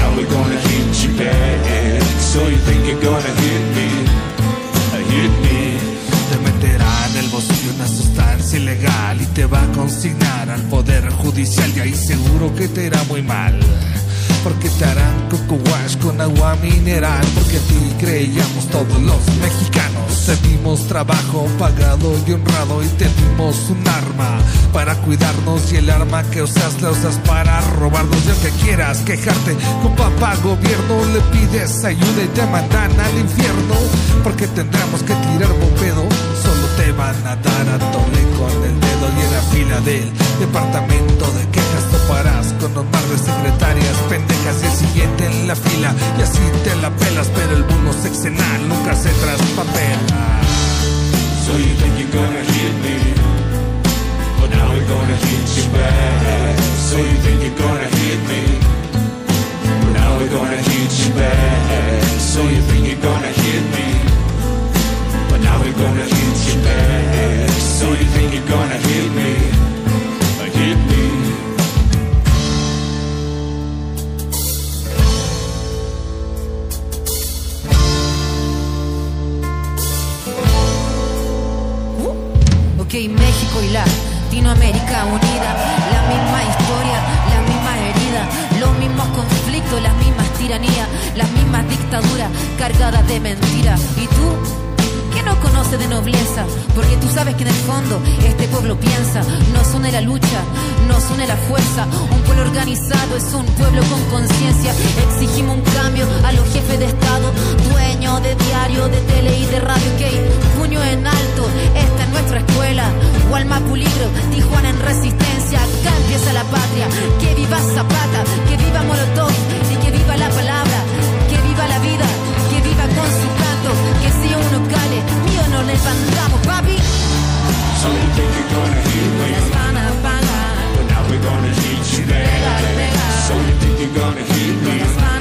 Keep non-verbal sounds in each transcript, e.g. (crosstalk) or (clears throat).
Now we're gonna hit you bad So you think you're gonna hit me Hit me. Te meterá en el bolsillo una sustancia ilegal Y te va a consignar al poder judicial Y ahí seguro que te irá muy mal porque te harán coco wash con agua mineral, porque a ti creíamos todos los mexicanos. Te dimos trabajo pagado y honrado y te dimos un arma para cuidarnos y el arma que usas la usas para robarnos. Y que quieras quejarte con papá gobierno, le pides ayuda y te mandan al infierno, porque tendremos que tirar bopedo. Te van a dar a tole con el dedo y en la fila del departamento de quejas toparás con un mar de secretarias pendejas y el siguiente en la fila y así te la pelas, pero el mundo sexenal nunca se traspapela. So you think you're gonna hit me, but now we're gonna hit you back. So you think you're gonna hit me, but now we're gonna hit you back. So you think you're gonna hit me, gonna hit you back. So you think you're gonna hit me, hit me. Ok, México y Latinoamérica unida, la misma historia, la misma herida, los mismos conflictos, las mismas tiranías, las mismas dictaduras cargadas de mentiras. ¿Y tú? ¿Qué no conoce de nobleza? Porque tú sabes que en el fondo este pueblo piensa, nos une la lucha, nos une la fuerza. Un pueblo organizado es un pueblo con conciencia. Exigimos un cambio a los jefes de Estado, dueños de diario, de tele y de radio. Que puño en alto, esta es nuestra escuela. Walma Puligro, Tijuana en resistencia. Acá empieza la patria. Que viva Zapata, que viva Molotov y que viva la palabra. Uno cale, mío nos levantamos, papi. So you think you're gonna hit me, Las van a pagar, but now we're gonna hit you back. So you think you're gonna hit me,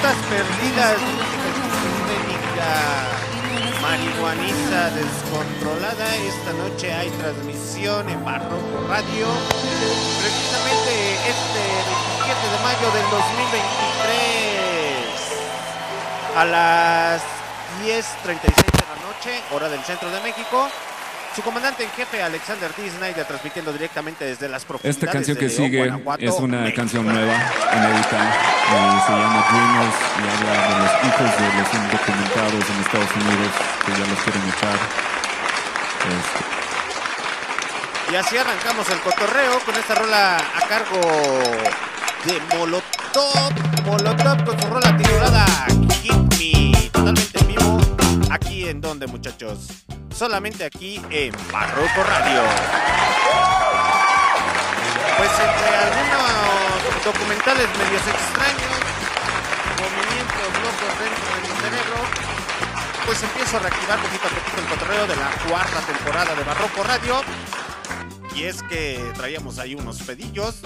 notas perdidas, esquizofrénica, marihuaniza descontrolada. Esta noche hay transmisión en Barroco Radio. Precisamente este 27 de mayo del 2023 a las 10.36 de la noche, hora del centro de México. Su comandante en jefe, Alexander T. Snyder, transmitiendo directamente desde las profundidades Esta canción que sigue Guanajuato, es una México. canción nueva, inédita, y se llama Dreamers y habla de los hijos de los indocumentados en Estados Unidos que ya los quieren echar. Este, Y así arrancamos el cotorreo con esta rola a cargo de Molotov. Molotov con su rola titulada Hit Me. Totalmente en vivo. Aquí en donde, muchachos. Solamente aquí en Barroco Radio. Pues entre algunos documentales medios extraños, movimientos locos dentro de mi cerebro, pues empiezo a reactivar poquito a poquito el cotorreo de la cuarta temporada de Barroco Radio. Y es que traíamos ahí unos pedillos.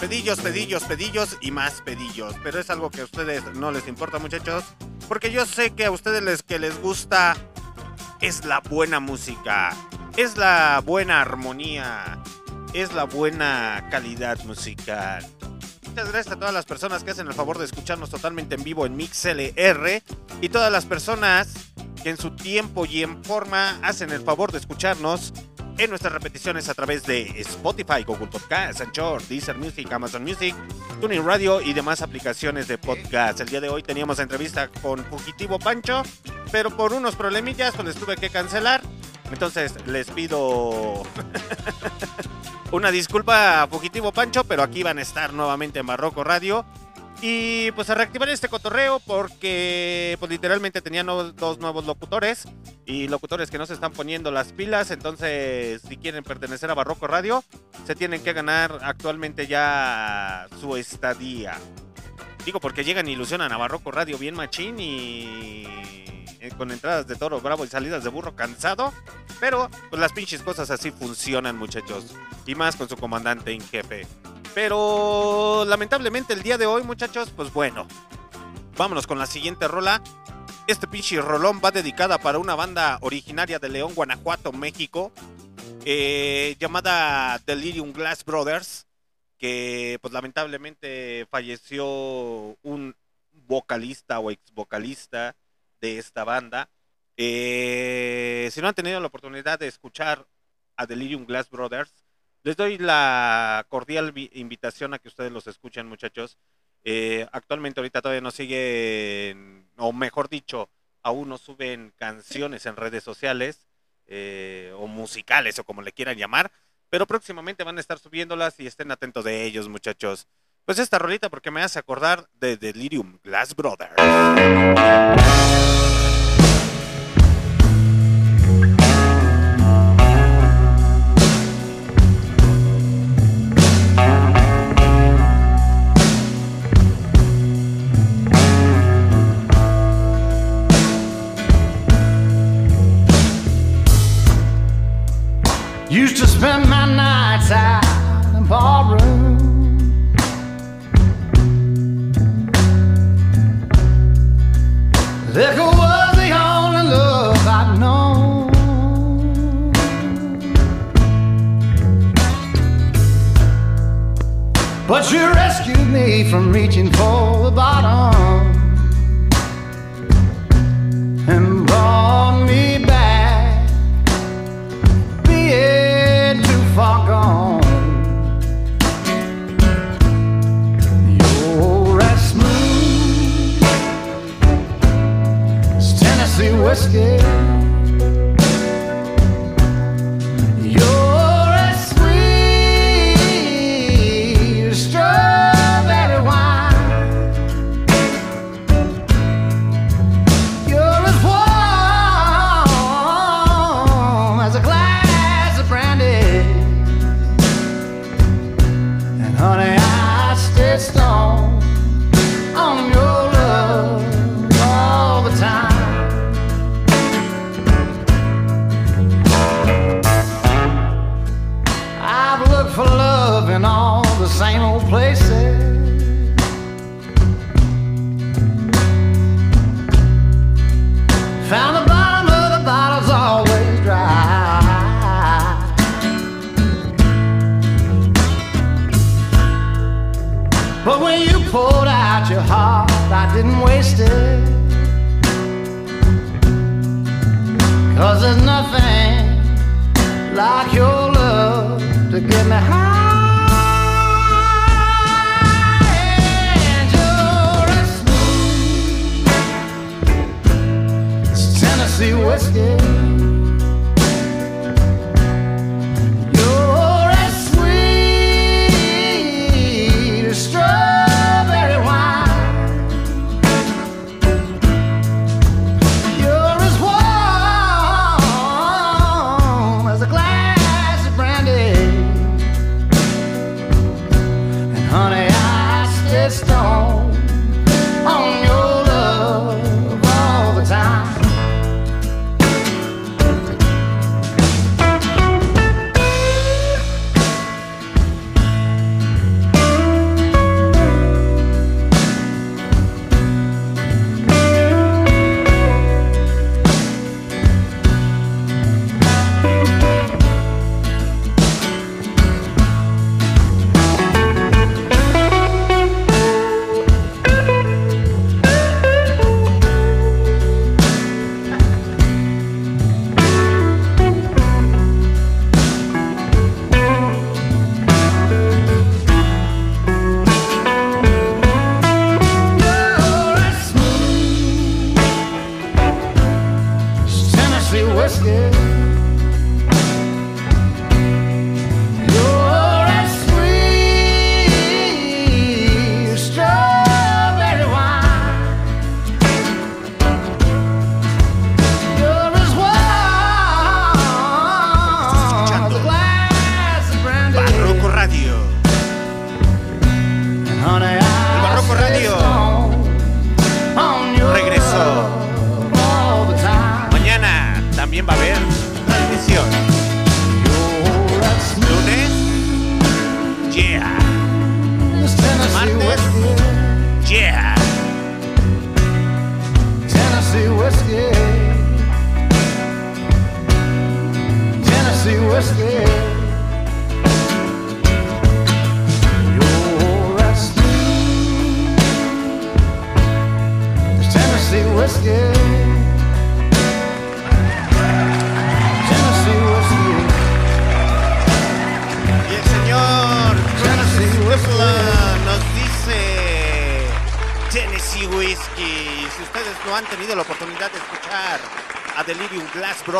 Pedillos, pedillos, pedillos y más pedillos. Pero es algo que a ustedes no les importa, muchachos. Porque yo sé que a ustedes les, que les gusta es la buena música. Es la buena armonía. Es la buena calidad musical. Muchas gracias a todas las personas que hacen el favor de escucharnos totalmente en vivo en MixLR. Y todas las personas que en su tiempo y en forma hacen el favor de escucharnos en nuestras repeticiones a través de Spotify, Google Podcast, Anchor, Deezer Music, Amazon Music, Tuning Radio y demás aplicaciones de podcast. El día de hoy teníamos entrevista con Fugitivo Pancho, pero por unos problemillas pues les tuve que cancelar. Entonces les pido (laughs) una disculpa a Fugitivo Pancho, pero aquí van a estar nuevamente en Barroco Radio. Y pues a reactivar este cotorreo porque pues literalmente tenía nuevos- dos nuevos locutores y locutores que no se están poniendo las pilas, entonces si quieren pertenecer a Barroco Radio se tienen que ganar actualmente ya su estadía. Digo porque llegan y ilusionan a Barroco Radio bien machín y eh, con entradas de toro bravo y salidas de burro cansado, pero pues las pinches cosas así funcionan muchachos y más con su comandante en jefe. Pero lamentablemente el día de hoy, muchachos, pues bueno. Vámonos con la siguiente rola. Este pinche rolón va dedicada para una banda originaria de León, Guanajuato, México. eh, llamada Delirium Glass Brothers. Que pues lamentablemente falleció un vocalista o ex vocalista de esta banda. Eh, si no han tenido la oportunidad de escuchar a Delirium Glass Brothers, les doy la cordial vi- invitación a que ustedes los escuchen, muchachos. Eh, actualmente ahorita todavía no siguen, o mejor dicho, aún no suben canciones en redes sociales, eh, o musicales, o como le quieran llamar, pero próximamente van a estar subiéndolas y estén atentos de ellos, muchachos. Pues esta rolita porque me hace acordar de Delirium Glass Brothers. Spend my nights out in barroom. Liquor was the only love I'd known. But you rescued me from reaching for the bottom and brought me whiskey. Your heart, I didn't waste it. Cause there's nothing like your love to get me high. Tennessee whiskey.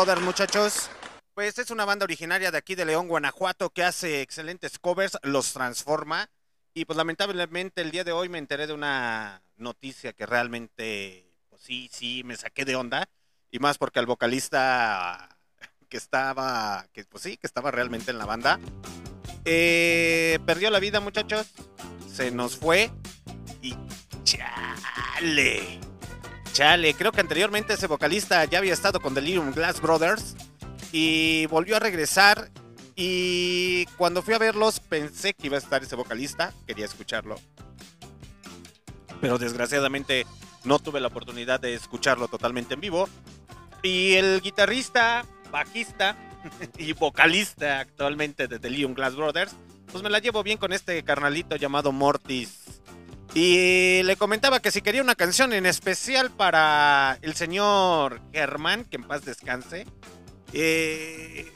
Muchachos, pues es una banda originaria de aquí de León, Guanajuato, que hace excelentes covers, los transforma. Y pues lamentablemente el día de hoy me enteré de una noticia que realmente, pues sí, sí, me saqué de onda. Y más porque el vocalista que estaba, que pues sí, que estaba realmente en la banda, eh, perdió la vida, muchachos. Se nos fue. Y chale. Chale, creo que anteriormente ese vocalista ya había estado con Delirium Glass Brothers. Y volvió a regresar. Y cuando fui a verlos pensé que iba a estar ese vocalista. Quería escucharlo. Pero desgraciadamente no tuve la oportunidad de escucharlo totalmente en vivo. Y el guitarrista, bajista (laughs) y vocalista actualmente de Delirium Glass Brothers, pues me la llevo bien con este carnalito llamado Mortis. Y le comentaba que si quería una canción en especial para el señor Germán, que en paz descanse. Eh,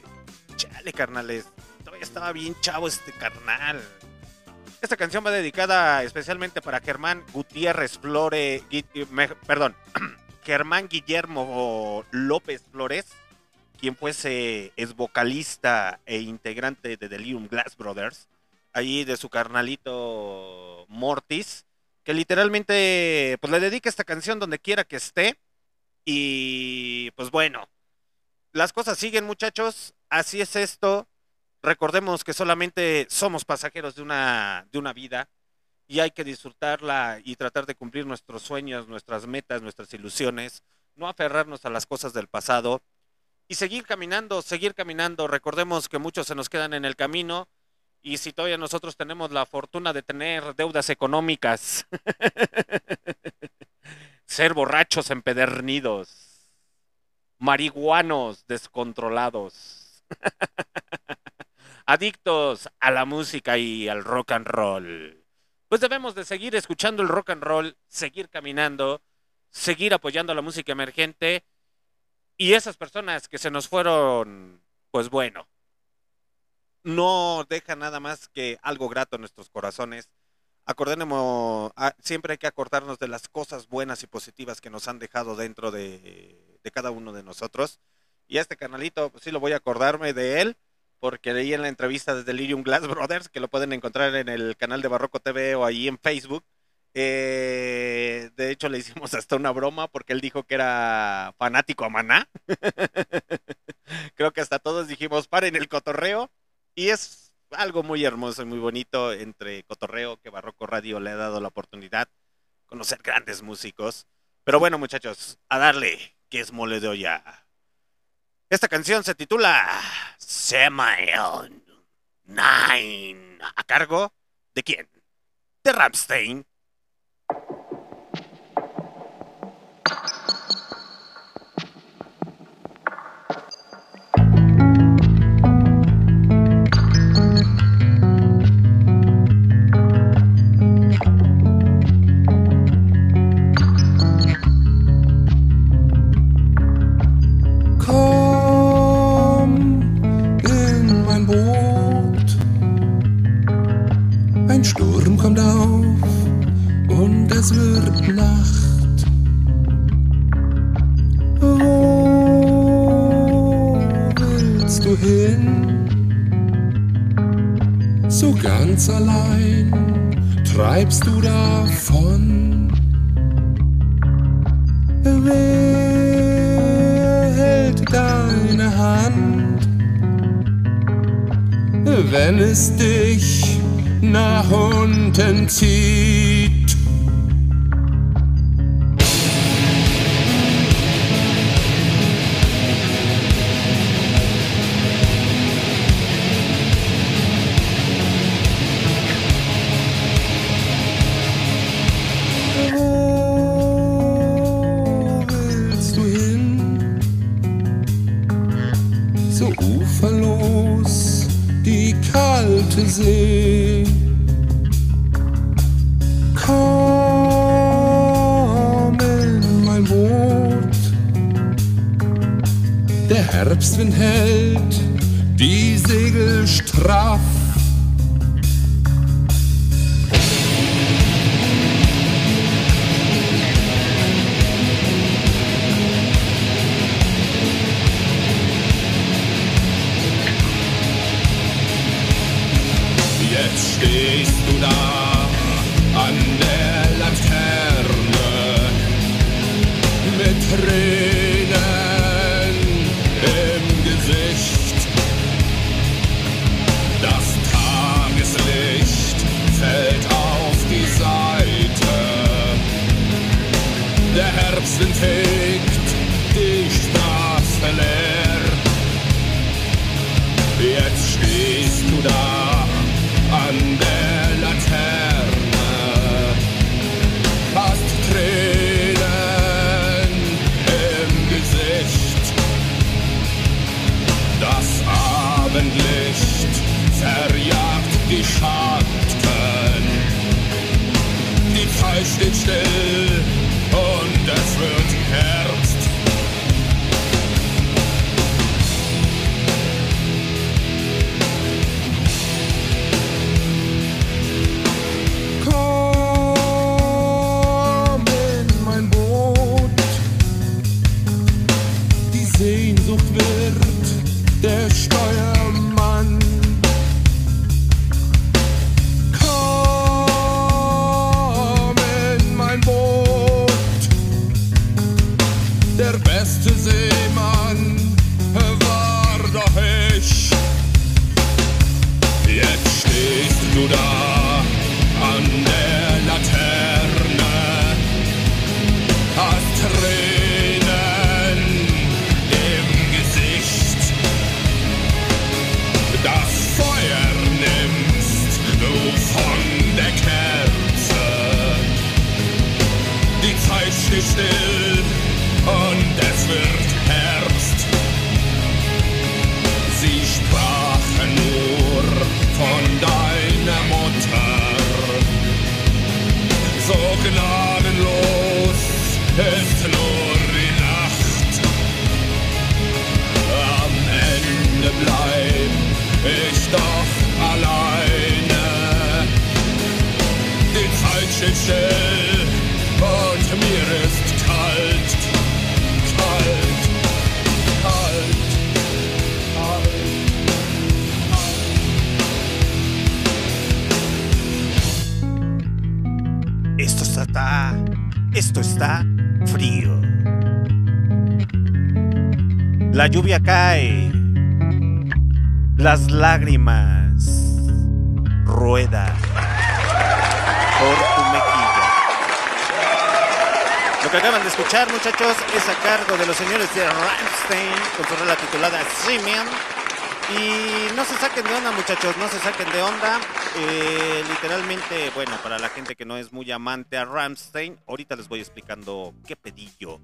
chale, carnales. Todavía estaba bien chavo este carnal. Esta canción va dedicada especialmente para Germán Gutiérrez Flores. Perdón, (clears throat) Germán Guillermo López Flores, quien fuese es vocalista e integrante de Delirium Glass Brothers, ahí de su carnalito Mortis, que literalmente pues le dedica esta canción donde quiera que esté. Y pues bueno, las cosas siguen muchachos, así es esto. Recordemos que solamente somos pasajeros de una, de una vida y hay que disfrutarla y tratar de cumplir nuestros sueños, nuestras metas, nuestras ilusiones, no aferrarnos a las cosas del pasado y seguir caminando, seguir caminando. Recordemos que muchos se nos quedan en el camino y si todavía nosotros tenemos la fortuna de tener deudas económicas, (laughs) ser borrachos empedernidos, marihuanos descontrolados, (laughs) adictos a la música y al rock and roll. pues debemos de seguir escuchando el rock and roll, seguir caminando, seguir apoyando la música emergente y esas personas que se nos fueron, pues bueno, no deja nada más que algo grato en nuestros corazones. Acordémonos, ah, siempre hay que acordarnos de las cosas buenas y positivas que nos han dejado dentro de, de cada uno de nosotros. Y este canalito, pues sí lo voy a acordarme de él, porque leí en la entrevista de Delirium Glass (laughs) Brothers, que lo pueden encontrar en el canal de Barroco TV o ahí en Facebook. Eh, de hecho, le hicimos (laughs) hasta una broma porque él dijo que era fanático a Maná. (laughs) Creo que hasta todos dijimos, paren el cotorreo. Y es algo muy hermoso y muy bonito entre cotorreo que Barroco Radio le ha dado la oportunidad conocer grandes músicos. Pero bueno, muchachos, a darle, que es mole de olla. Esta canción se titula Semael Nine. ¿A cargo de quién? De Ramstein. La lluvia cae. Las lágrimas ruedan por tu mejilla. Lo que acaban de escuchar, muchachos, es a cargo de los señores de Rammstein con su rola titulada Simeon. Y no se saquen de onda, muchachos, no se saquen de onda. Eh, literalmente, bueno, para la gente que no es muy amante a Ramstein, ahorita les voy explicando qué pedillo.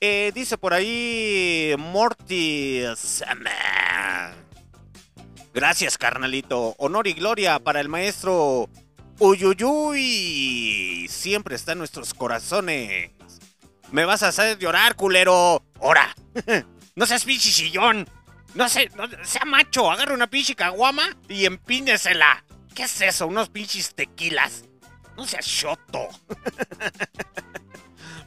Eh, dice por ahí Gracias, carnalito. Honor y gloria para el maestro Uyuyuy. Siempre está en nuestros corazones. Me vas a hacer llorar, culero. Ora. (laughs) no seas pinche sillón. No sé, sea macho, agarra una pinche caguama y empínesela. ¿Qué es eso? Unos pinches tequilas. No seas choto. (laughs)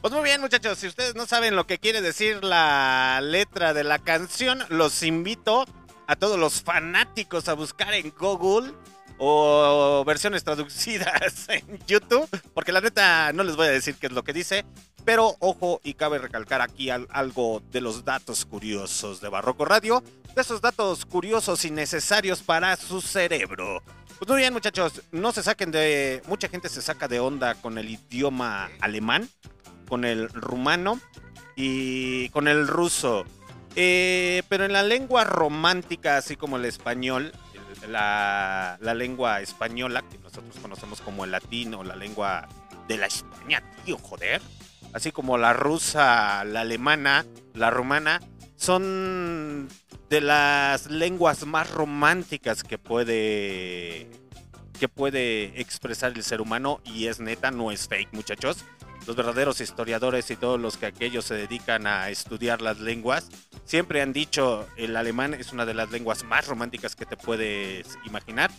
pues muy bien, muchachos. Si ustedes no saben lo que quiere decir la letra de la canción, los invito a todos los fanáticos a buscar en Google o versiones traducidas (laughs) en YouTube, porque la neta no les voy a decir qué es lo que dice, pero ojo y cabe recalcar aquí al- algo de los datos curiosos de Barroco Radio, de esos datos curiosos y necesarios para su cerebro. Pues muy bien muchachos, no se saquen de... Mucha gente se saca de onda con el idioma alemán, con el rumano y con el ruso. Eh, pero en la lengua romántica, así como el español, el- la, lengua española, que nosotros conocemos como el latín o la lengua de la España, tío, joder. Así como la rusa, la alemana, la rumana, son de las lenguas más románticas que puede que puede expresar el ser humano y es neta, no es fake, muchachos. Los verdaderos historiadores y todos los que aquellos se dedican a estudiar las lenguas siempre han dicho el alemán es una de las lenguas más románticas que te puedes imaginar.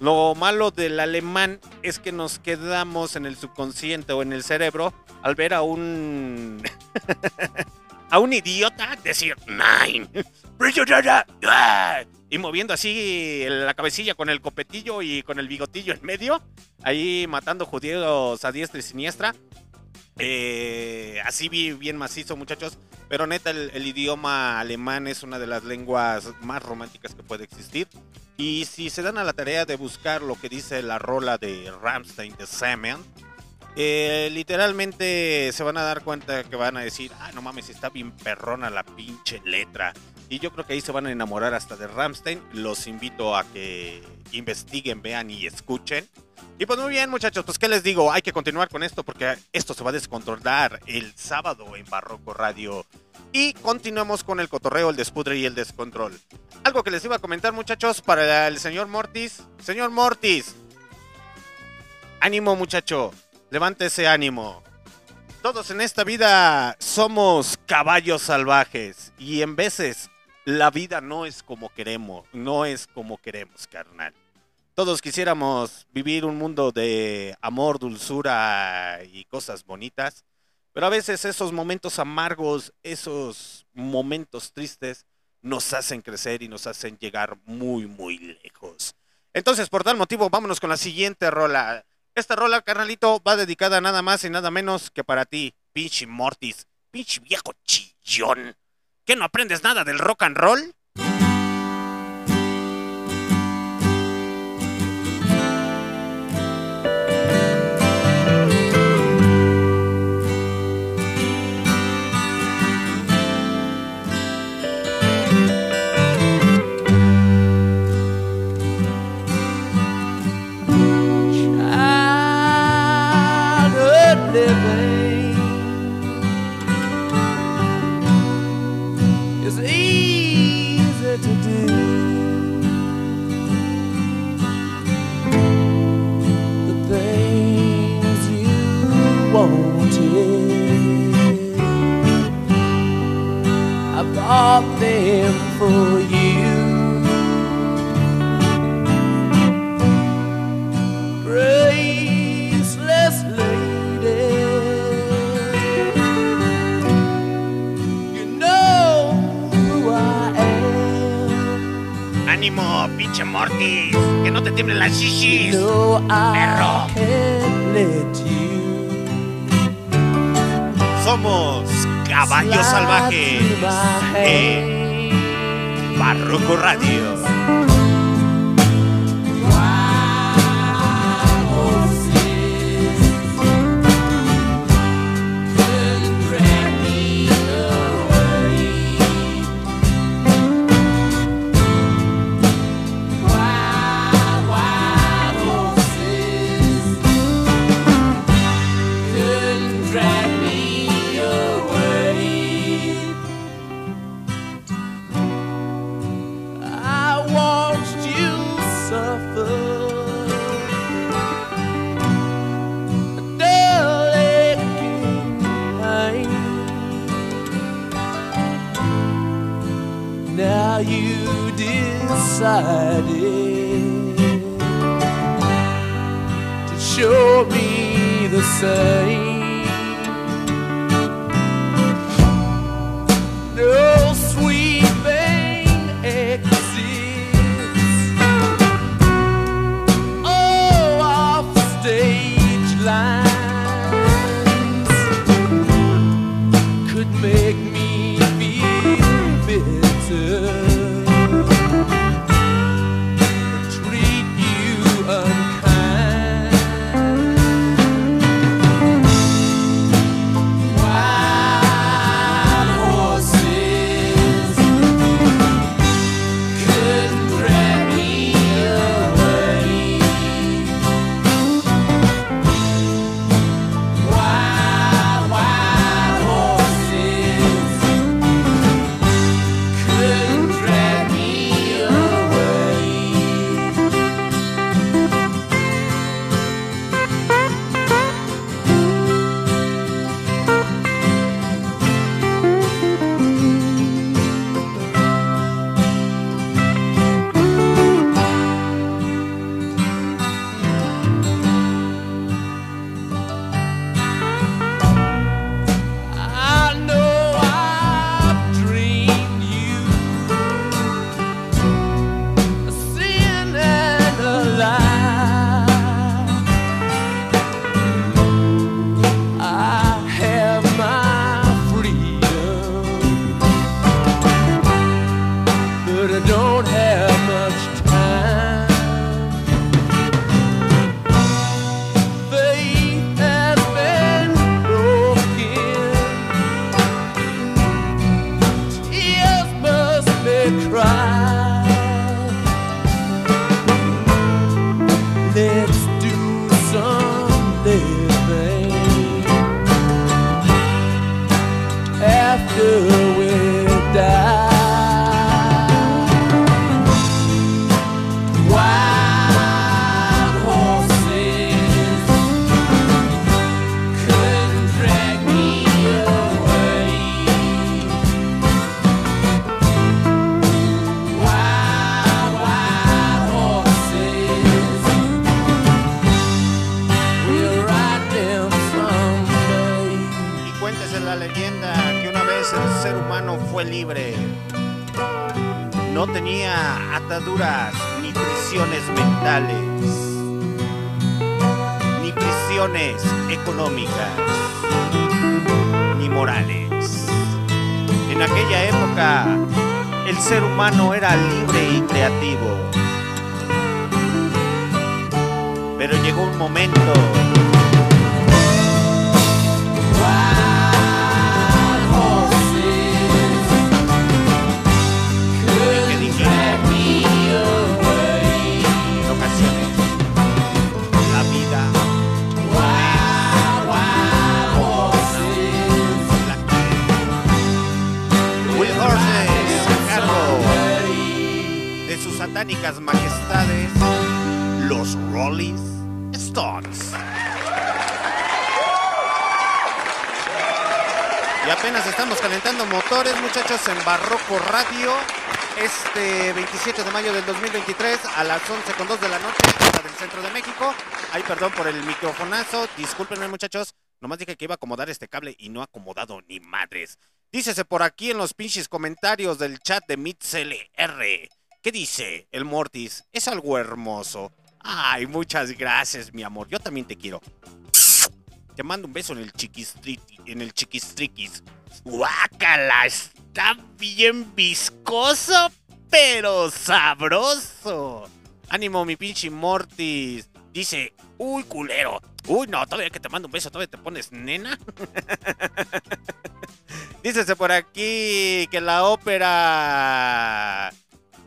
Lo malo del alemán es que nos quedamos en el subconsciente o en el cerebro al ver a un (laughs) a un idiota decir nine y moviendo así la cabecilla con el copetillo y con el bigotillo en medio, ahí matando judíos a diestra y siniestra. Eh, así bien macizo, muchachos. Pero neta, el, el idioma alemán es una de las lenguas más románticas que puede existir. Y si se dan a la tarea de buscar lo que dice la rola de Ramstein de Semen, eh, literalmente se van a dar cuenta que van a decir, ah, no mames, está bien perrona la pinche letra. Y yo creo que ahí se van a enamorar hasta de Ramstein. Los invito a que investiguen, vean y escuchen. Y pues muy bien, muchachos, pues qué les digo, hay que continuar con esto porque esto se va a descontrolar el sábado en Barroco Radio. Y continuamos con el cotorreo, el despudre y el descontrol. Algo que les iba a comentar, muchachos, para el señor Mortis. Señor Mortis, ánimo, muchacho, levante ese ánimo. Todos en esta vida somos caballos salvajes y en veces la vida no es como queremos, no es como queremos, carnal. Todos quisiéramos vivir un mundo de amor, dulzura y cosas bonitas, pero a veces esos momentos amargos, esos momentos tristes nos hacen crecer y nos hacen llegar muy, muy lejos. Entonces, por tal motivo, vámonos con la siguiente rola. Esta rola, carnalito, va dedicada nada más y nada menos que para ti, pinche Mortis, pinche viejo chillón. ¿Qué no aprendes nada del rock and roll? bought them for you. Know I am. Ánimo, pinche Mortis, que no te tiemblen las shishis, you perro. Somos Caballos Salvajes. Eh, Barroco Radio. decided to show me the same. Mayo del 2023 a las 11 con 2 de la noche, hora del centro de México. Ay, perdón por el microfonazo. Discúlpenme, muchachos. Nomás dije que iba a acomodar este cable y no ha acomodado ni madres. Dícese por aquí en los pinches comentarios del chat de MitsLR. ¿Qué dice el Mortis? Es algo hermoso. Ay, muchas gracias, mi amor. Yo también te quiero. Te mando un beso en el chiquistri en el chiquistriquis. Guácala, está bien viscoso, pero sabroso. Ánimo, mi pinche Mortis. Dice, uy, culero. Uy, no, todavía que te mando un beso, todavía te pones nena. (laughs) Dícese por aquí que la ópera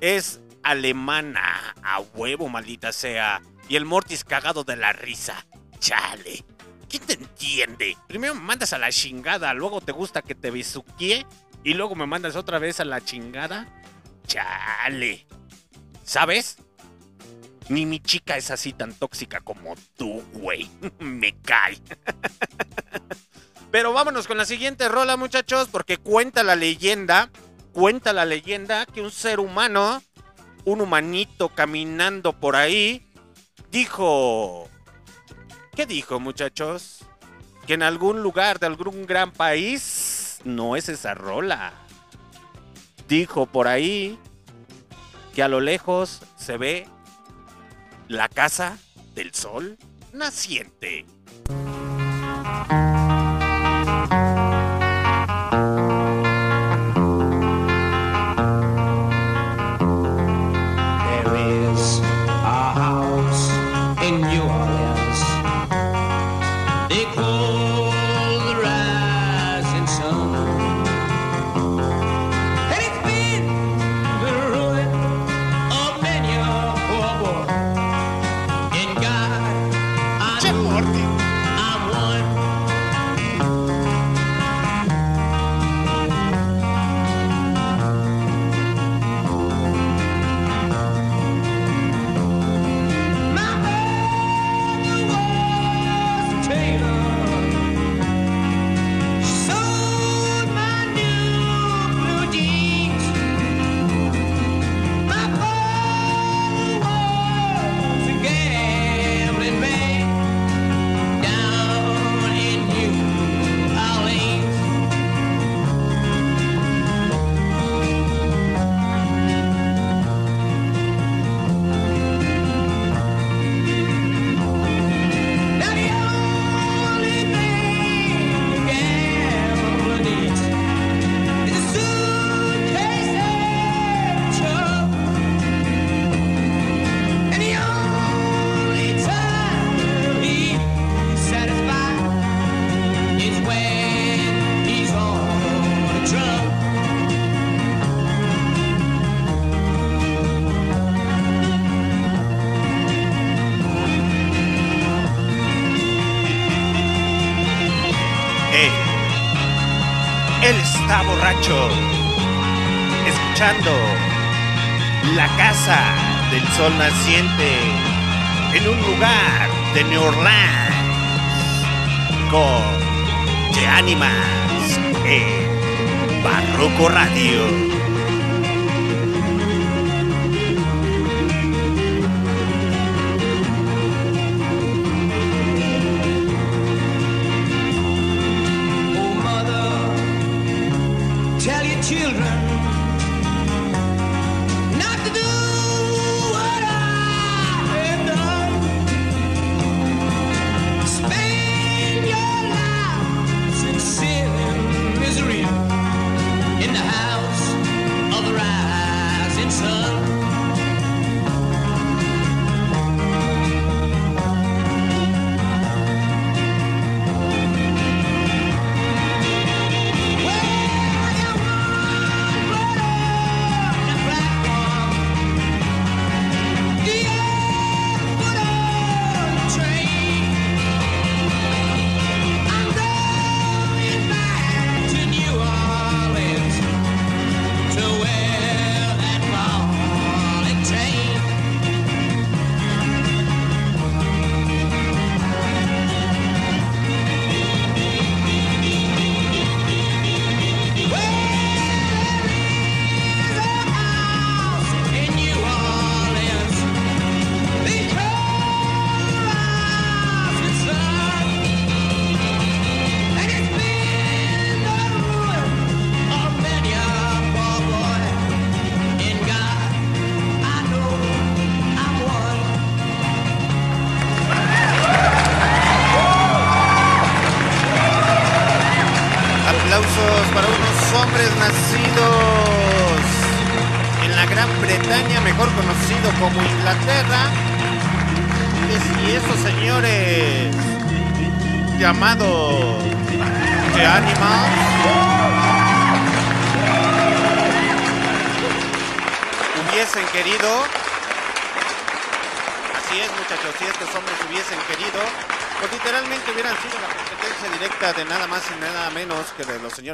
es alemana. A huevo, maldita sea. Y el Mortis cagado de la risa. Chale. ¿Quién te entiende? Primero me mandas a la chingada, luego te gusta que te besuquie y luego me mandas otra vez a la chingada. Chale. ¿Sabes? Ni mi chica es así tan tóxica como tú, güey. (laughs) me cae. (laughs) Pero vámonos con la siguiente rola, muchachos, porque cuenta la leyenda, cuenta la leyenda que un ser humano, un humanito caminando por ahí, dijo... ¿Qué dijo, muchachos? Que en algún lugar de algún gran país no es esa rola. Dijo por ahí que a lo lejos se ve la casa del sol naciente. Sol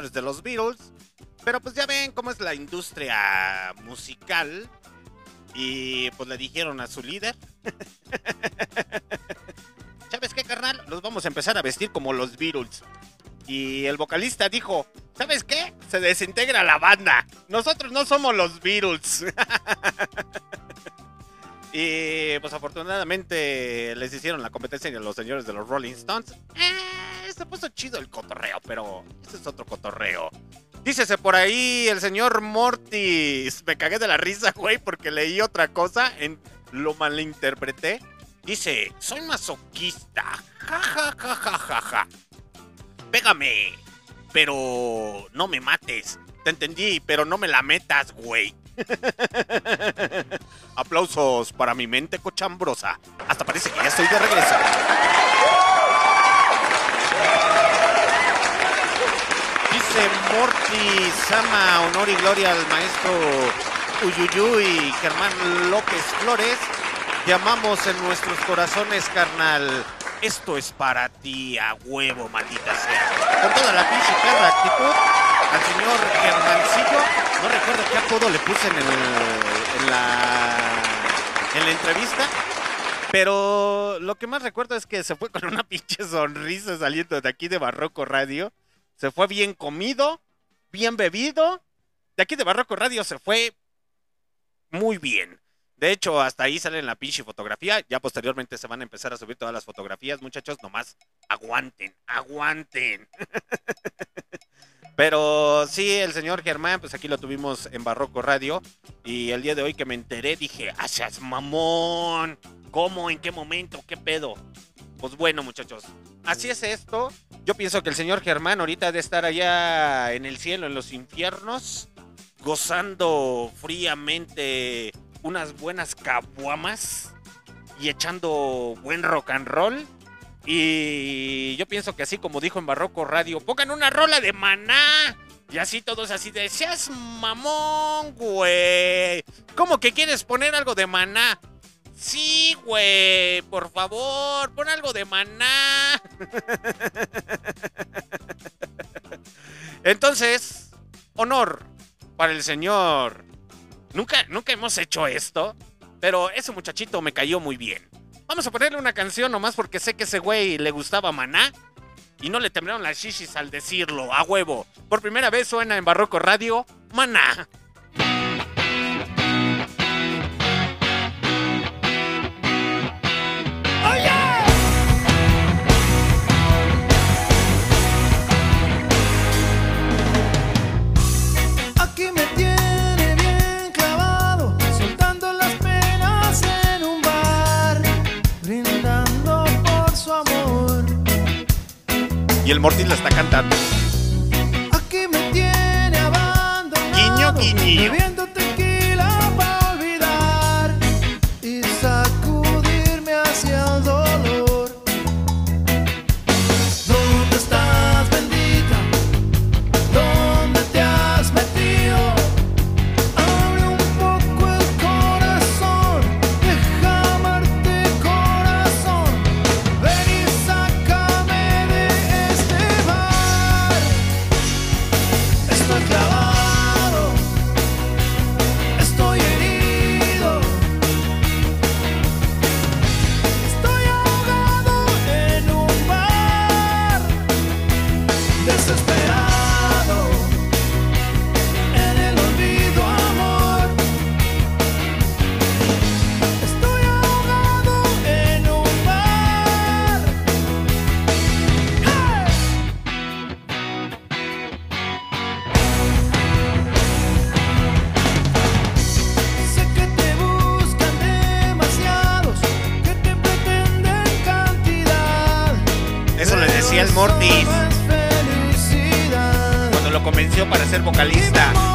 de los Beatles. Pero pues ya ven cómo es la industria musical. Y pues le dijeron a su líder. (laughs) ¿Sabes qué, carnal? Los vamos a empezar a vestir como los Beatles. Y el vocalista dijo, ¿sabes qué? Se desintegra la banda. Nosotros no somos los Beatles. (laughs) Y pues afortunadamente les hicieron la competencia a los señores de los Rolling Stones. Eh, se puso chido el cotorreo, pero ese es otro cotorreo. Dícese por ahí el señor Mortis. Me cagué de la risa, güey, porque leí otra cosa, en, lo malinterpreté. Dice, soy masoquista. Ja, ja, ja, ja, ja, ja. Pégame, pero no me mates. Te entendí, pero no me la metas, güey. (laughs) Aplausos para mi mente cochambrosa. Hasta parece que ya estoy de regreso. Dice Morty, Sama, honor y gloria al maestro Uyuyuy, Germán López Flores. Llamamos en nuestros corazones, carnal. Esto es para ti, a huevo, maldita sea. Con toda la pinche perra actitud, al señor Germancillo, no recuerdo qué apodo le puse en, el, en, la, en la entrevista, pero lo que más recuerdo es que se fue con una (laughs) pinche sonrisa saliendo de aquí de Barroco Radio. Se fue bien comido, bien bebido. De aquí de Barroco Radio se fue muy bien. De hecho, hasta ahí sale en la pinche fotografía. Ya posteriormente se van a empezar a subir todas las fotografías, muchachos. Nomás aguanten, aguanten. (laughs) Pero sí, el señor Germán, pues aquí lo tuvimos en Barroco Radio. Y el día de hoy que me enteré, dije, ¡Asas mamón! ¿Cómo? ¿En qué momento? ¿Qué pedo? Pues bueno, muchachos, así es esto. Yo pienso que el señor Germán ahorita de estar allá en el cielo, en los infiernos, gozando fríamente unas buenas caguamas y echando buen rock and roll. Y yo pienso que así como dijo en Barroco Radio, pongan una rola de maná. Y así todos así de, seas mamón, güey. ¿Cómo que quieres poner algo de maná? Sí, güey, por favor, pon algo de maná. (laughs) Entonces, honor para el señor. Nunca, nunca hemos hecho esto, pero ese muchachito me cayó muy bien. Vamos a ponerle una canción nomás porque sé que ese güey le gustaba maná. Y no le temblaron las shishis al decirlo, a huevo. Por primera vez suena en Barroco Radio, maná. Y el Mortis la está cantando. Aquí me tiene abandonado, Guiño, guiño. Para ser vocalista.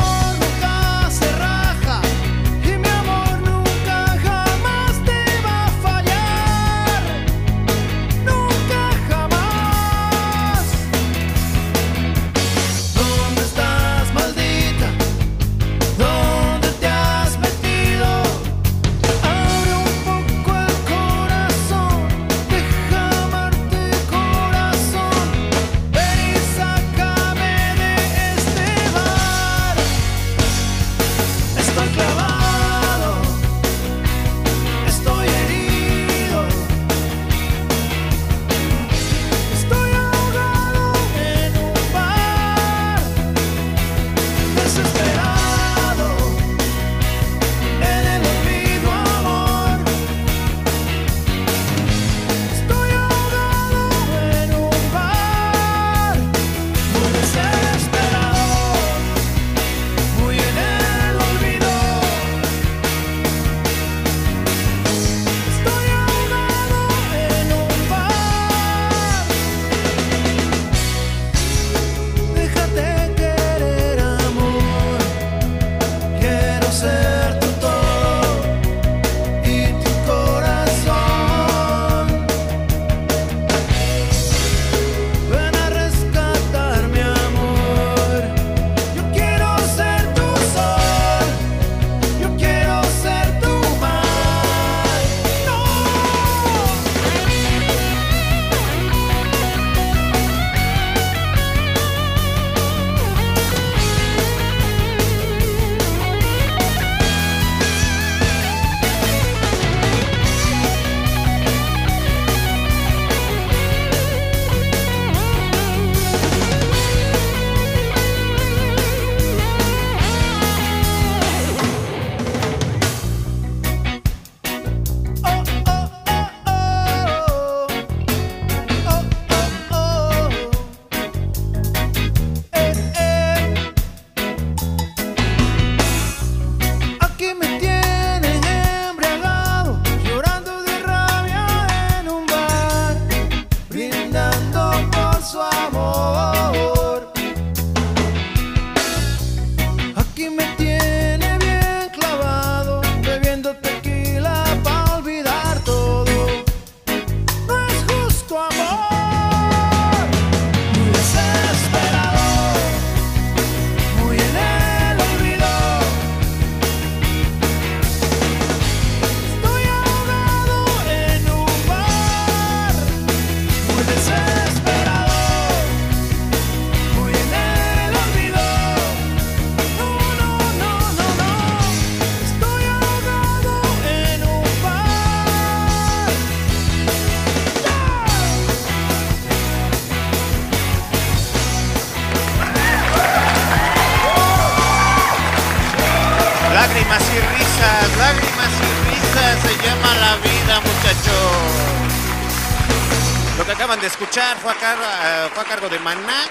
Eh, fue a cargo de Maná,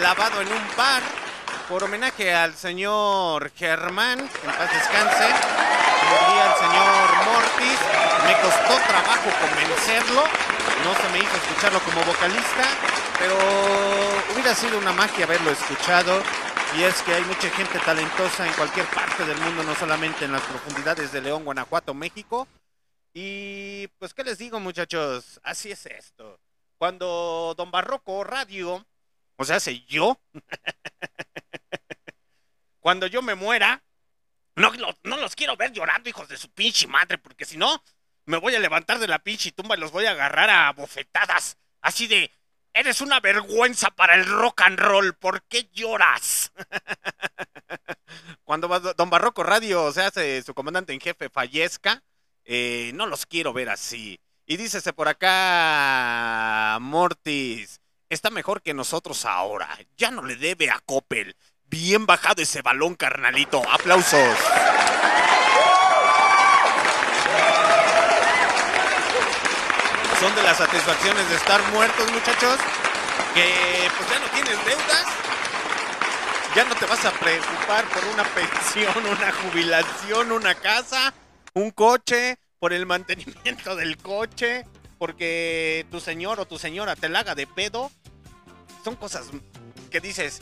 lavado en un bar, por homenaje al señor Germán, en paz descanse. El señor Mortis. Me costó trabajo convencerlo. No se me hizo escucharlo como vocalista, pero hubiera sido una magia haberlo escuchado. Y es que hay mucha gente talentosa en cualquier parte del mundo, no solamente en las profundidades de León, Guanajuato, México. Y pues, ¿qué les digo, muchachos? Así es esto. Cuando Don Barroco Radio, o sea, sé yo, (laughs) cuando yo me muera, no, no los quiero ver llorando, hijos de su pinche madre, porque si no, me voy a levantar de la pinche tumba y los voy a agarrar a bofetadas. Así de, eres una vergüenza para el rock and roll, ¿por qué lloras? (laughs) Cuando Don Barroco Radio, o sea, se- su comandante en jefe fallezca, eh, no los quiero ver así. Y dícese por acá, Mortis, está mejor que nosotros ahora. Ya no le debe a Coppel. Bien bajado ese balón, carnalito. Aplausos. Son de las satisfacciones de estar muertos, muchachos. Que pues ya no tienes deudas. Ya no te vas a preocupar por una (laughs) pensión, una jubilación, una casa, un coche, por el mantenimiento del coche, porque tu señor o tu señora te la haga de pedo. Son cosas que dices,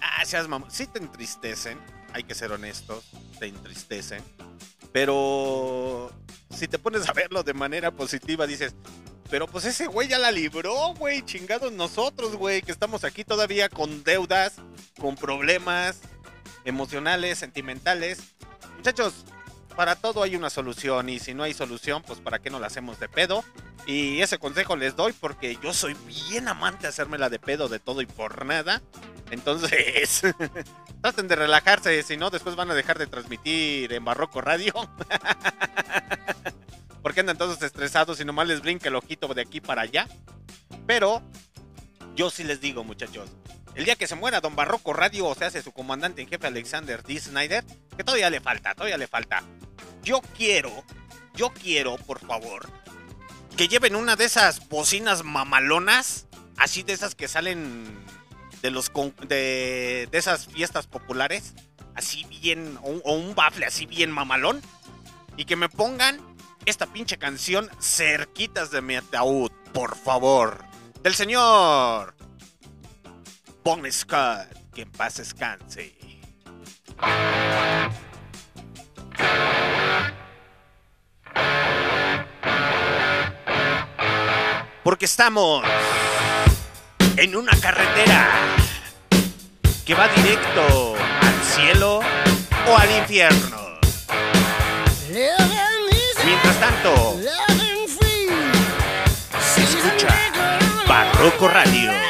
Ah, seas mamón. Sí te entristecen, hay que ser honestos, te entristecen. Pero si te pones a verlo de manera positiva, dices, pero pues ese güey ya la libró, güey, chingados nosotros, güey, que estamos aquí todavía con deudas, con problemas emocionales, sentimentales. Muchachos, para todo hay una solución y si no hay solución, pues para qué no la hacemos de pedo. Y ese consejo les doy porque yo soy bien amante de hacérmela de pedo de todo y por nada. Entonces, (laughs) traten de relajarse, si no, después van a dejar de transmitir en Barroco Radio. (laughs) porque andan todos estresados y nomás les brinca el ojito de aquí para allá. Pero yo sí les digo, muchachos, el día que se muera Don Barroco Radio, o sea, hace su comandante en jefe Alexander D. Snyder, que todavía le falta, todavía le falta. Yo quiero, yo quiero, por favor, que lleven una de esas bocinas mamalonas, así de esas que salen de los de, de esas fiestas populares, así bien, o, o un bafle así bien mamalón, y que me pongan esta pinche canción cerquitas de mi ataúd, por favor, del señor Bon Scott, que en paz descanse. Porque estamos en una carretera que va directo al cielo o al infierno. Mientras tanto, Barroco Radio.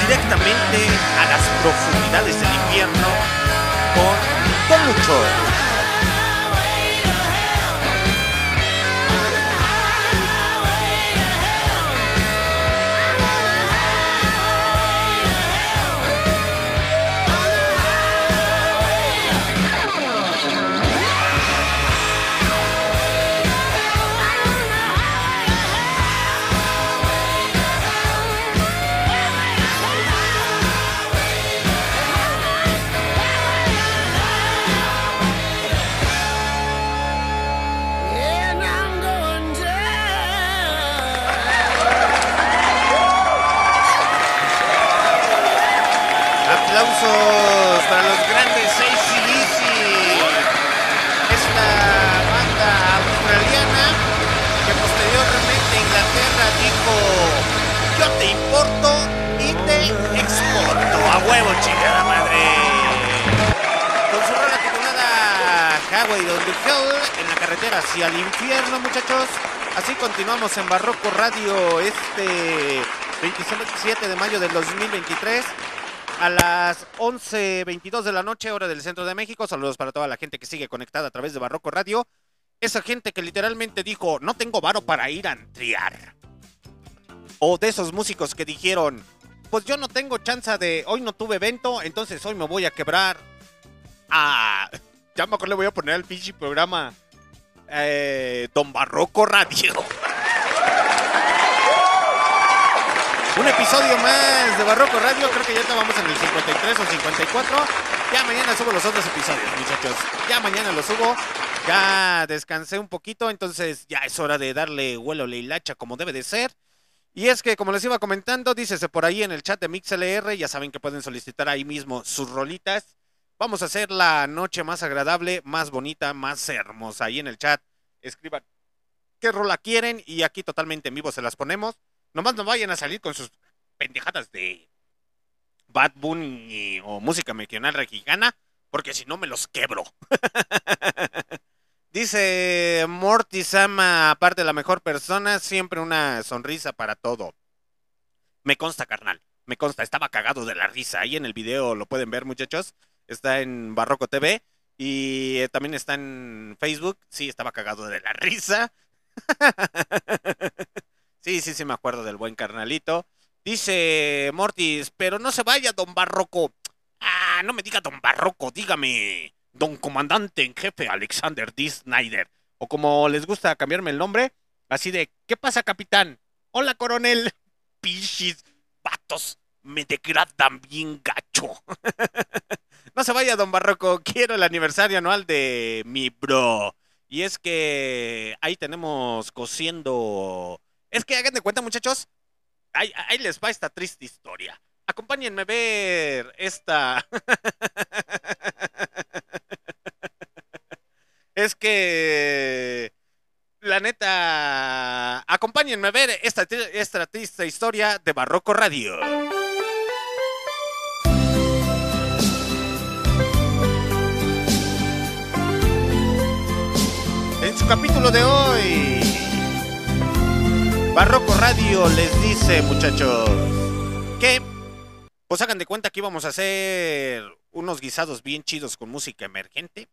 Directamente a las profundidades del infierno con Don. Highway the Hell en la carretera hacia el infierno, muchachos. Así continuamos en Barroco Radio este 27 de mayo del 2023. a las 11.22 de la noche, hora del centro de México. Saludos para toda la gente que sigue conectada a través de Barroco Radio. Esa gente que literalmente dijo, no tengo varo para ir a antriar. O de esos músicos que dijeron, pues yo no tengo chance de, hoy no tuve evento, entonces hoy me voy a quebrar. Ah, ya mejor le voy a poner al pinche programa eh, Don Barroco Radio. Un episodio más de Barroco Radio. Creo que ya estábamos en el 53 o 54. Ya mañana subo los otros episodios, muchachos. Ya mañana los subo. Ya descansé un poquito, entonces ya es hora de darle vuelo la hilacha como debe de ser. Y es que, como les iba comentando, dícese por ahí en el chat de MixLR, ya saben que pueden solicitar ahí mismo sus rolitas. Vamos a hacer la noche más agradable, más bonita, más hermosa. Ahí en el chat escriban qué rola quieren y aquí totalmente en vivo se las ponemos. Nomás no vayan a salir con sus pendejadas de Bad Bunny o música regional mexicana, porque si no me los quebro. (laughs) Dice Morty Sama, aparte de la mejor persona, siempre una sonrisa para todo. Me consta, carnal. Me consta, estaba cagado de la risa. Ahí en el video lo pueden ver, muchachos. Está en Barroco TV. Y eh, también está en Facebook. Sí, estaba cagado de la risa. (laughs) sí, sí, sí, me acuerdo del buen carnalito. Dice Mortis, pero no se vaya, don Barroco. Ah, no me diga don Barroco, dígame. Don Comandante en Jefe Alexander D. Snyder. O como les gusta cambiarme el nombre, así de, ¿qué pasa, capitán? Hola, coronel. (laughs) Pichis, vatos, me degradan bien gacho. (laughs) no se vaya, don Barroco, (laughs) quiero el aniversario anual de mi bro. Y es que ahí tenemos cosiendo. Es que hagan de cuenta, muchachos. Ahí, les va esta triste historia. Acompáñenme a ver esta. (laughs) es que. La neta. Acompáñenme a ver esta, esta triste historia de Barroco Radio. Su capítulo de hoy, Barroco Radio les dice, muchachos, que pues hagan de cuenta que íbamos a hacer unos guisados bien chidos con música emergente.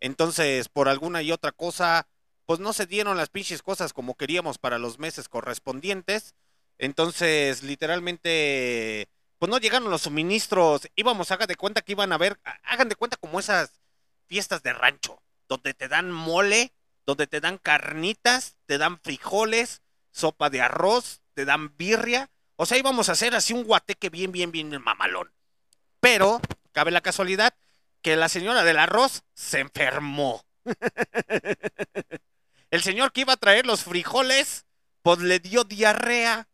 Entonces, por alguna y otra cosa, pues no se dieron las pinches cosas como queríamos para los meses correspondientes. Entonces, literalmente, pues no llegaron los suministros. Íbamos, hagan de cuenta que iban a ver, hagan de cuenta como esas fiestas de rancho, donde te dan mole, donde te dan carnitas, te dan frijoles, sopa de arroz, te dan birria. O sea, íbamos a hacer así un guateque bien, bien, bien mamalón. Pero, cabe la casualidad que la señora del arroz se enfermó. (laughs) El señor que iba a traer los frijoles, pues le dio diarrea.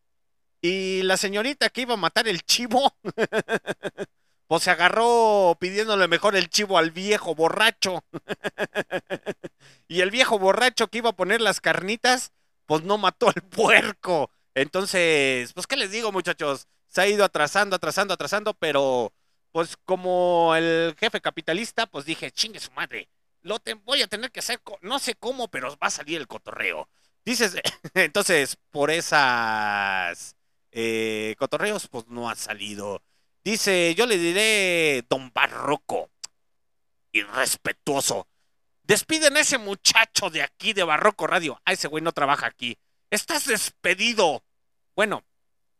Y la señorita que iba a matar el chivo, (laughs) pues se agarró pidiéndole mejor el chivo al viejo borracho. (laughs) y el viejo borracho que iba a poner las carnitas, pues no mató al puerco. Entonces, pues, ¿qué les digo, muchachos? Se ha ido atrasando, atrasando, atrasando, pero pues como el jefe capitalista, pues dije, chingue su madre, lo voy a tener que hacer, no sé cómo, pero va a salir el cotorreo. Dices, (laughs) entonces, por esas eh, cotorreos, pues no ha salido. Dice, yo le diré, don Barroco, irrespetuoso. Despiden a ese muchacho de aquí de Barroco Radio. Ah, ese güey no trabaja aquí. Estás despedido. Bueno,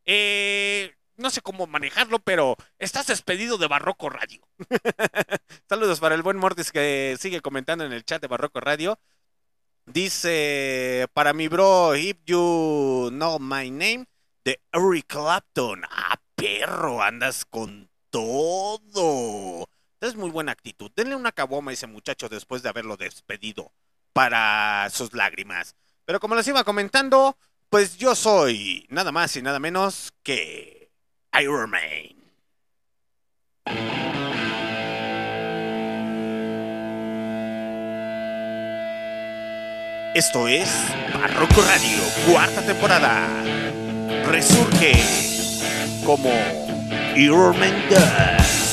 eh, no sé cómo manejarlo, pero estás despedido de Barroco Radio. (laughs) Saludos para el buen Mortis que sigue comentando en el chat de Barroco Radio. Dice, para mi bro, if you know my name, de Eric Clapton. Ah, perro, andas con todo. Es muy buena actitud. Denle una caboma a ese muchacho después de haberlo despedido para sus lágrimas. Pero como les iba comentando, pues yo soy nada más y nada menos que Iron Man. Esto es Barroco Radio, cuarta temporada. Resurge como Iron Man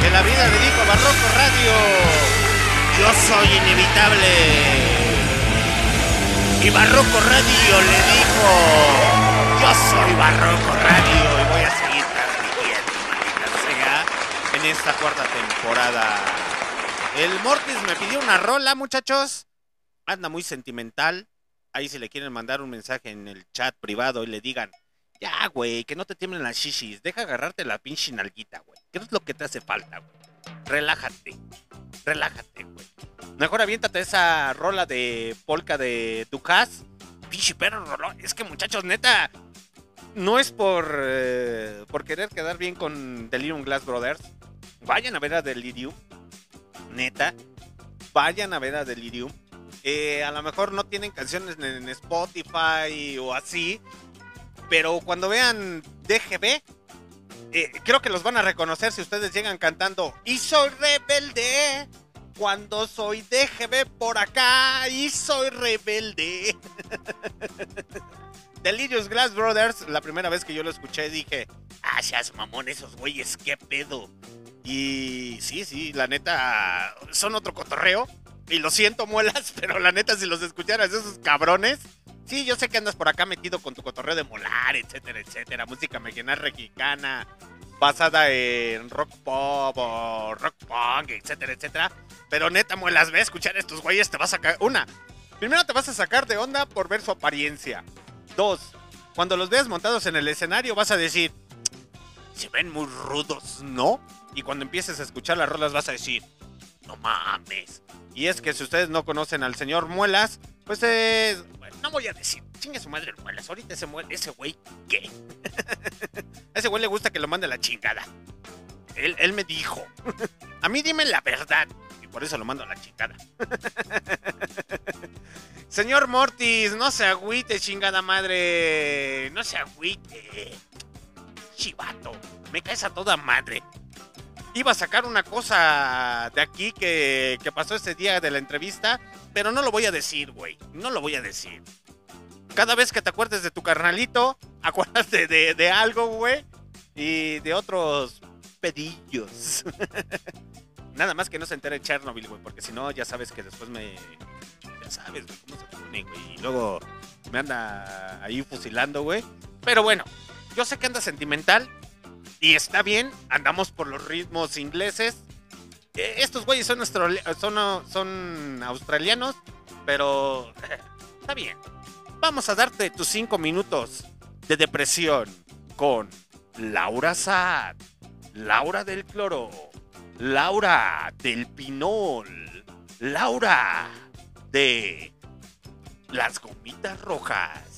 Que la vida dijo a Barroco Radio, yo soy inevitable. Y Barroco Radio le dijo, yo soy Barroco Radio y voy a seguir transmitiendo, sea, en esta cuarta temporada. El Mortis me pidió una rola, muchachos. Anda muy sentimental. Ahí si le quieren mandar un mensaje en el chat privado y le digan, ya, güey, que no te tiemblen las shishis, deja agarrarte la pinche nalguita, güey. ¿Qué es lo que te hace falta, güey? Relájate, relájate, güey. Mejor aviéntate esa rola de polka de Ducas. Pinche perro. Es que, muchachos, neta, no es por, eh, por querer quedar bien con Delirium Glass Brothers. Vayan a ver a Delirium, neta. Vayan a ver a Delirium. Eh, a lo mejor no tienen canciones en Spotify o así, pero cuando vean DGB, eh, creo que los van a reconocer si ustedes llegan cantando Y soy rebelde cuando soy DGB por acá y soy rebelde. (laughs) Delirious Glass Brothers, la primera vez que yo lo escuché dije, ah, seas mamón esos güeyes, qué pedo. Y sí, sí, la neta, son otro cotorreo. Y lo siento, muelas, (laughs) pero la neta, si los escucharas esos cabrones. Sí, yo sé que andas por acá metido con tu cotorreo de molar, etcétera, etcétera. Música mexicana basada en rock pop o rock punk, etcétera, etcétera. Pero neta, muelas, ve a escuchar a estos güeyes, te vas a sacar. Una, primero te vas a sacar de onda por ver su apariencia. Dos, cuando los veas montados en el escenario, vas a decir, se ven muy rudos, ¿no? Y cuando empieces a escuchar las rolas, vas a decir, no mames. Y es que si ustedes no conocen al señor Muelas, pues es. no voy a decir, chingue su madre el Muelas. Ahorita ese, mue- ese güey, ¿qué? a (laughs) ese güey le gusta que lo mande a la chingada. Él, él me dijo. (laughs) a mí dime la verdad. Y por eso lo mando a la chingada. (laughs) Señor Mortis, no se agüite, chingada madre. No se agüite. Chivato, me caes a toda madre iba a sacar una cosa de aquí que, pasó ese día de la entrevista, pero no lo voy a decir, güey. No lo voy a decir. Cada vez que te acuerdes de tu carnalito, (laughs) acuérdate de, de algo, güey. Y de otros pedillos. (laughs) Nada más que no se entere Chernobyl, güey, porque si no, ya sabes que después me. Ya sabes, güey, cómo se pone, güey. Y luego me anda ahí fusilando, güey. Pero bueno, yo sé que anda sentimental. Y está bien, andamos por los ritmos ingleses. Eh, Estos güeyes son, son, son australianos, pero (laughs) está bien. Vamos a darte tus cinco minutos de depresión con Laura Sad, Laura del Cloro, Laura del Pinol, Laura de las gomitas rojas.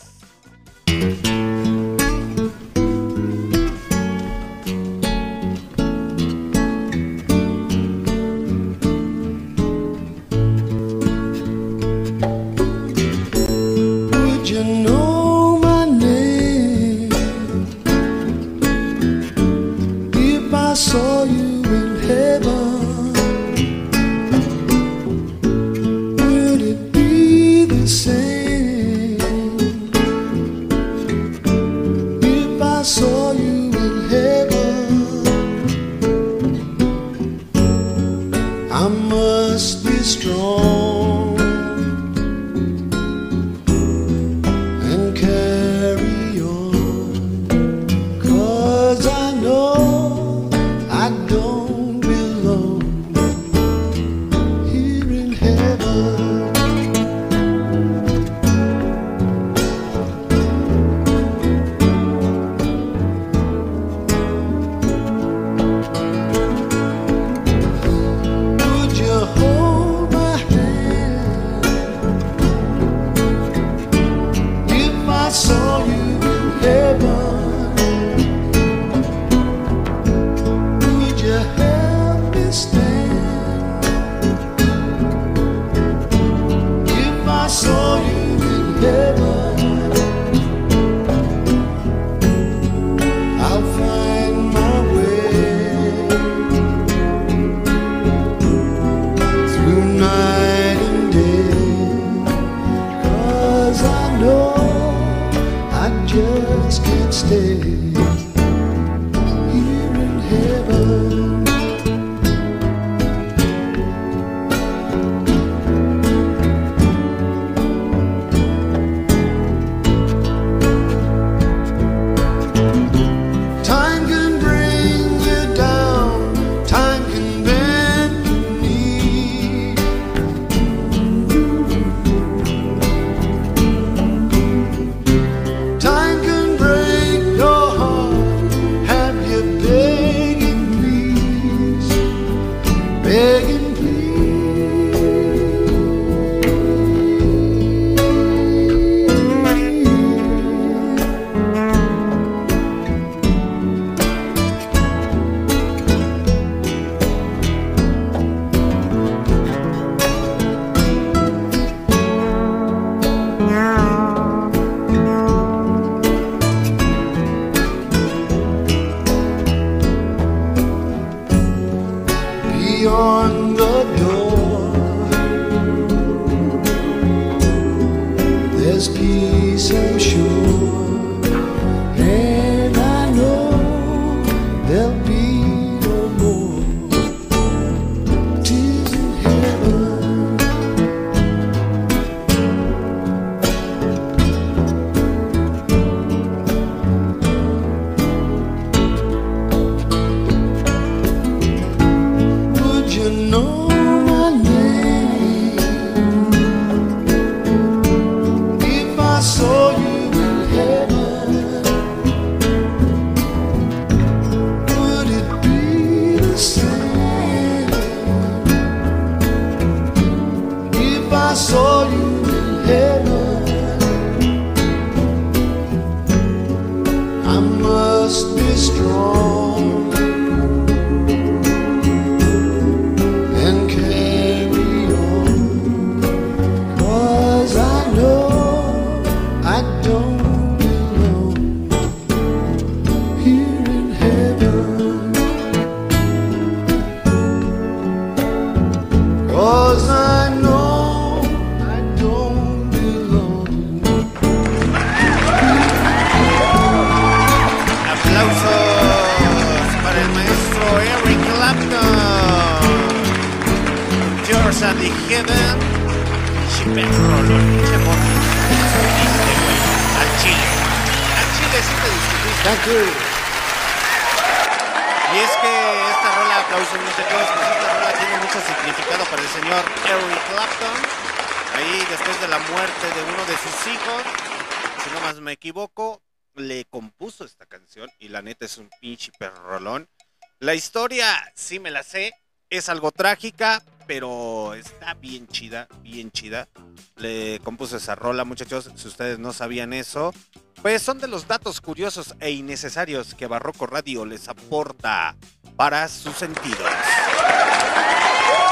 Sí me la sé, es algo trágica, pero está bien chida, bien chida. Le compuso esa rola, muchachos, si ustedes no sabían eso, pues son de los datos curiosos e innecesarios que Barroco Radio les aporta para sus sentidos.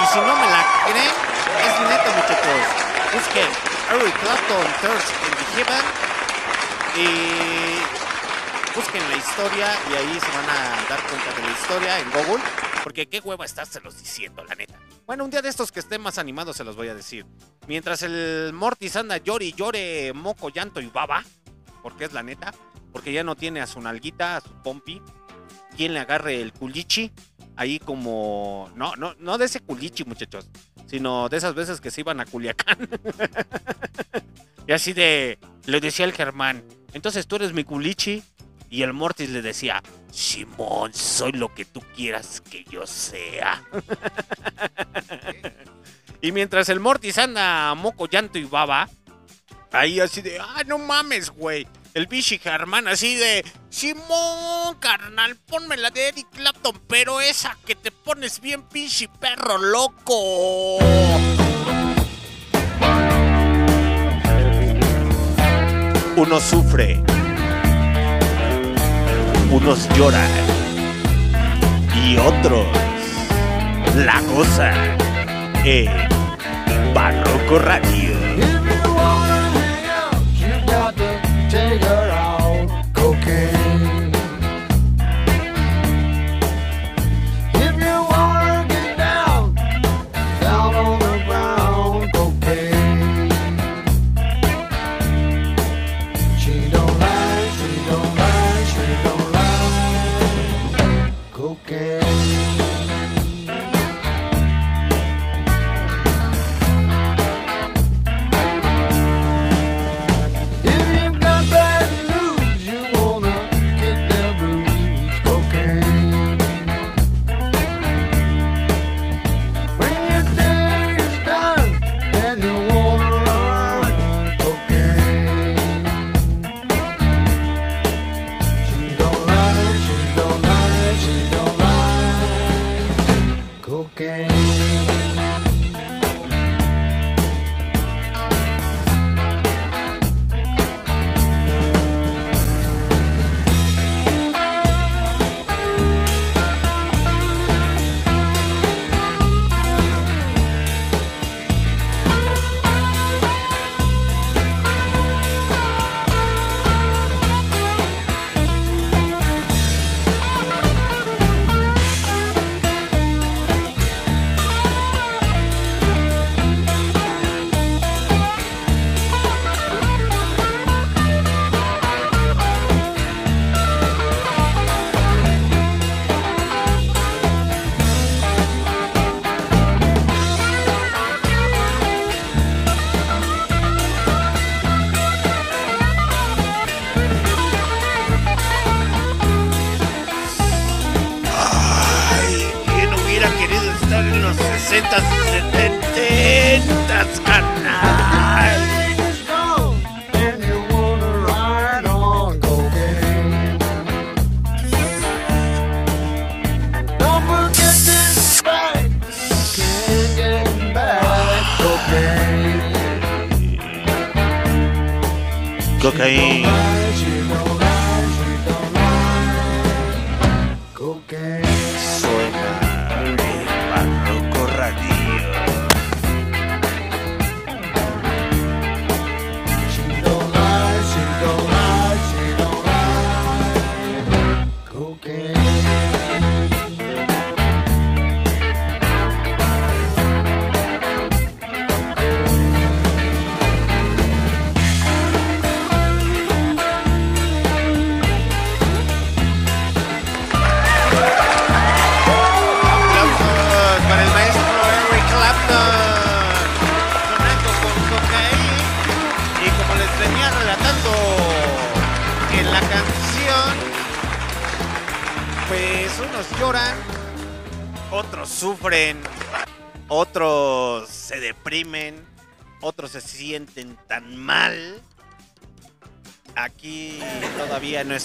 Y si no me la creen, es neta, muchachos. Busquen Eric Clapton Thirst in the Heaven y busquen la historia y ahí se van a dar cuenta de la historia en Google. Porque qué hueva estárselos diciendo, la neta. Bueno, un día de estos que estén más animados se los voy a decir. Mientras el Mortis anda llore y llore, moco, llanto y baba, porque es la neta, porque ya no tiene a su nalguita, a su pompi, quien le agarre el culichi, ahí como, no, no, no de ese culichi, muchachos, sino de esas veces que se iban a Culiacán. (laughs) y así de, le decía el Germán, entonces tú eres mi culichi, y el Mortis le decía, Simón, soy lo que tú quieras que yo sea. y mientras el Mortis anda moco, llanto y baba, ahí así de, ah, no mames, güey. El bichi Germán así de, Simón, carnal, ponme la de Eric Clapton, pero esa que te pones bien pinche perro loco. Uno sufre, unos lloran y otros la gozan en Barroco Radio.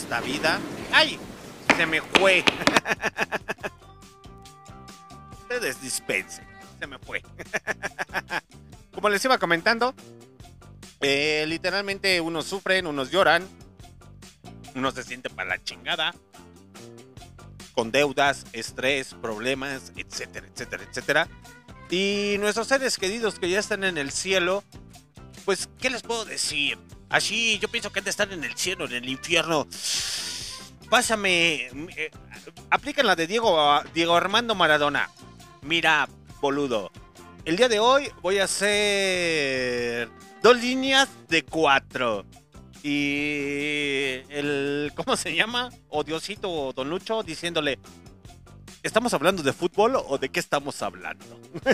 Nuestra vida. ¡Ay! Se me fue. (laughs) Ustedes dispensen. Se me fue. (laughs) Como les iba comentando, eh, literalmente unos sufren, unos lloran, unos se sienten para la chingada, con deudas, estrés, problemas, etcétera, etcétera, etcétera. Y nuestros seres queridos que ya están en el cielo, pues, ¿qué les puedo decir? Así, yo pienso que han de estar en el cielo, en el infierno. Pásame, eh, la de Diego, Diego Armando Maradona. Mira, boludo. El día de hoy voy a hacer dos líneas de cuatro. Y el. ¿Cómo se llama? Odiosito Don Lucho diciéndole. ¿Estamos hablando de fútbol o de qué estamos hablando? (laughs)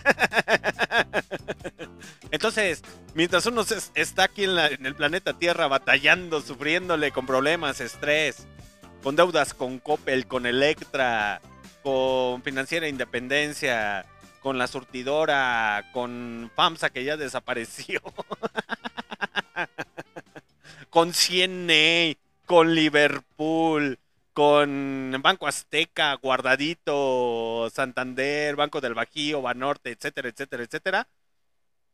Entonces, mientras uno está aquí en, la- en el planeta Tierra batallando, sufriéndole con problemas, estrés, con deudas con Coppel, con Electra, con Financiera Independencia, con la surtidora, con FAMSA que ya desapareció, (laughs) con CNA, con Liverpool, con Banco Azteca, Guardadito, Santander, Banco del Bajío, Banorte, etcétera, etcétera, etcétera.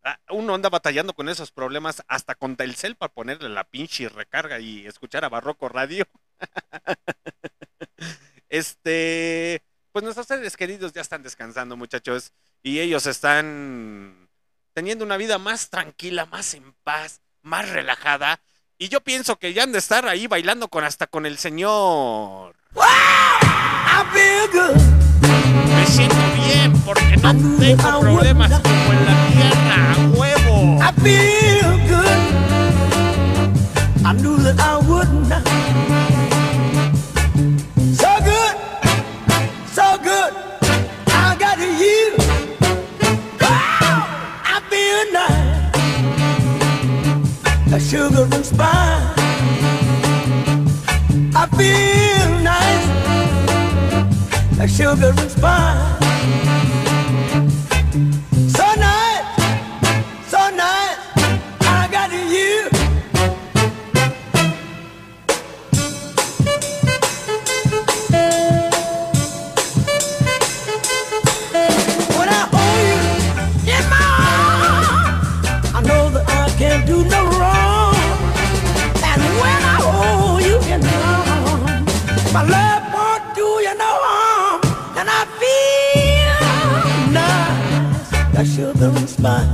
Ah, Uno anda batallando con esos problemas hasta con Telcel para ponerle la pinche recarga y escuchar a Barroco Radio. (laughs) Este, pues nuestros seres queridos ya están descansando, muchachos, y ellos están teniendo una vida más tranquila, más en paz, más relajada. Y yo pienso que ya han de estar ahí bailando con hasta con el señor. Me siento bien porque no tengo problemas como en la tierra, a huevo. I feel good. I knew that I would not. A sugar and spice. I feel nice. A sugar and spice. Nice, like sugar and spice.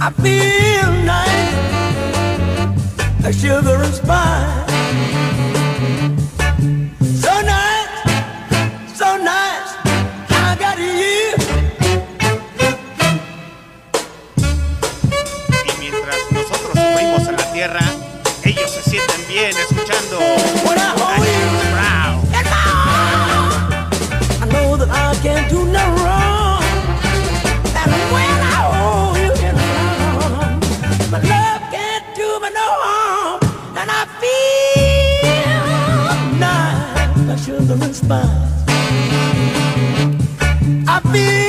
I feel nice, like sugar and feel nice, like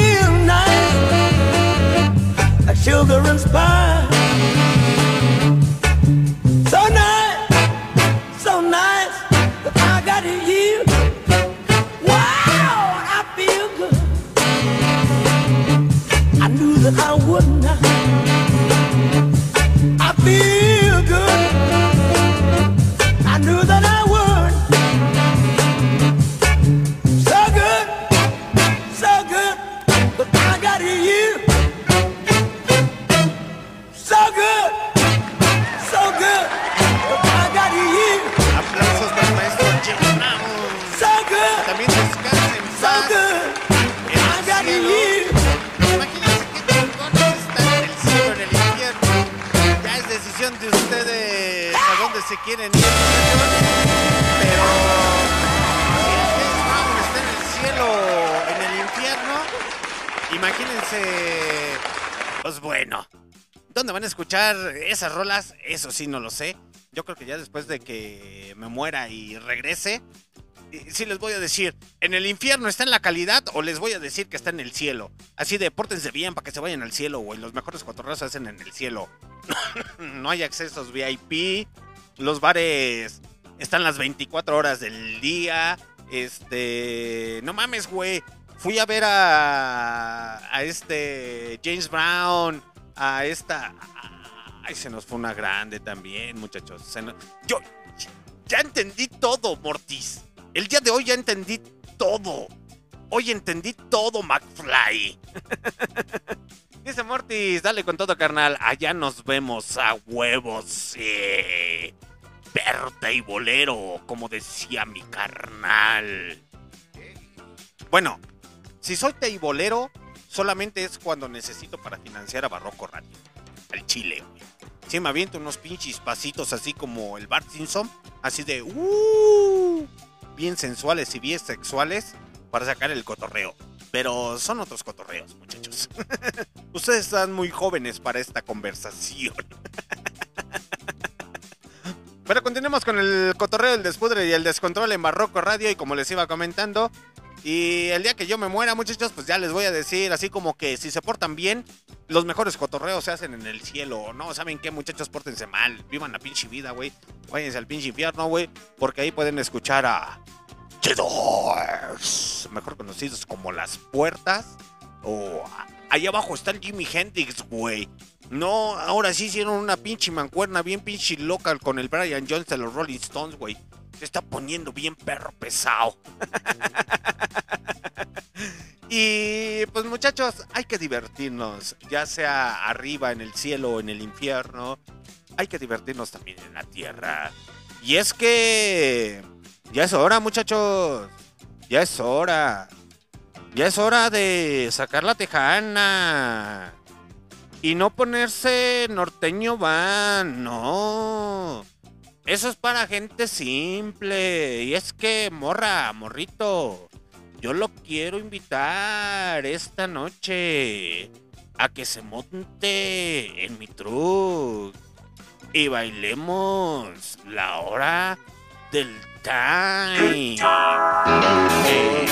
Eso sí no lo sé. Yo creo que ya después de que me muera y regrese, y sí les voy a decir, ¿en el infierno está en la calidad o les voy a decir que está en el cielo? Así de, pórtense bien para que se vayan al cielo, güey. Los mejores cotorreos se hacen en el cielo. (laughs) no hay accesos VIP. Los bares están las 24 horas del día. Este... No mames, güey. Fui a ver a... A este... James Brown. A esta... Ay, se nos fue una grande también, muchachos. Yo... Ya entendí todo, Mortis. El día de hoy ya entendí todo. Hoy entendí todo, McFly. (laughs) Dice Mortis, dale con todo, carnal. Allá nos vemos a huevos, sí. Perro y bolero, como decía mi carnal. Bueno, si soy teibolero, solamente es cuando necesito para financiar a Barroco Radio. Al chile. Sí, me aviento unos pinches pasitos así como el Bart Simpson. Así de, uh, bien sensuales y bien sexuales para sacar el cotorreo. Pero son otros cotorreos, muchachos. (laughs) Ustedes están muy jóvenes para esta conversación. (laughs) Pero continuemos con el cotorreo, el despudre y el descontrol en Barroco Radio. Y como les iba comentando, y el día que yo me muera, muchachos, pues ya les voy a decir, así como que si se portan bien, los mejores cotorreos se hacen en el cielo. No, ¿saben qué, muchachos? Pórtense mal. Vivan la pinche vida, güey. Váyanse al pinche infierno, güey. Porque ahí pueden escuchar a. The Doors, mejor conocidos como Las Puertas. O a- ahí abajo está el Jimi Hendrix, güey. No, ahora sí hicieron una pinche mancuerna bien pinche local con el Brian Jones de los Rolling Stones, güey. Se está poniendo bien perro pesado. (laughs) Y pues muchachos, hay que divertirnos, ya sea arriba en el cielo o en el infierno. Hay que divertirnos también en la tierra. Y es que ya es hora, muchachos. Ya es hora. Ya es hora de sacar la tejana. Y no ponerse norteño van, no. Eso es para gente simple. Y es que, morra, morrito, yo lo quiero invitar esta noche a que se monte en mi truck y bailemos la hora del time. Eh,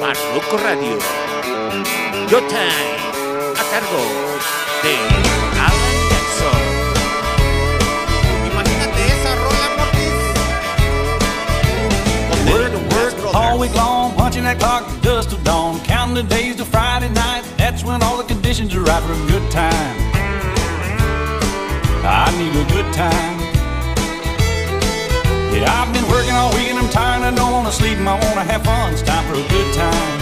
Barroco Radio. Yo Time. A cargo de all week long, punching that clock just till dawn. Counting the days to Friday night. That's when all the conditions are right for a good time. I need a good time. Yeah, I've been working all week and I'm tired. I don't wanna sleep. I wanna have fun. It's time for a good time.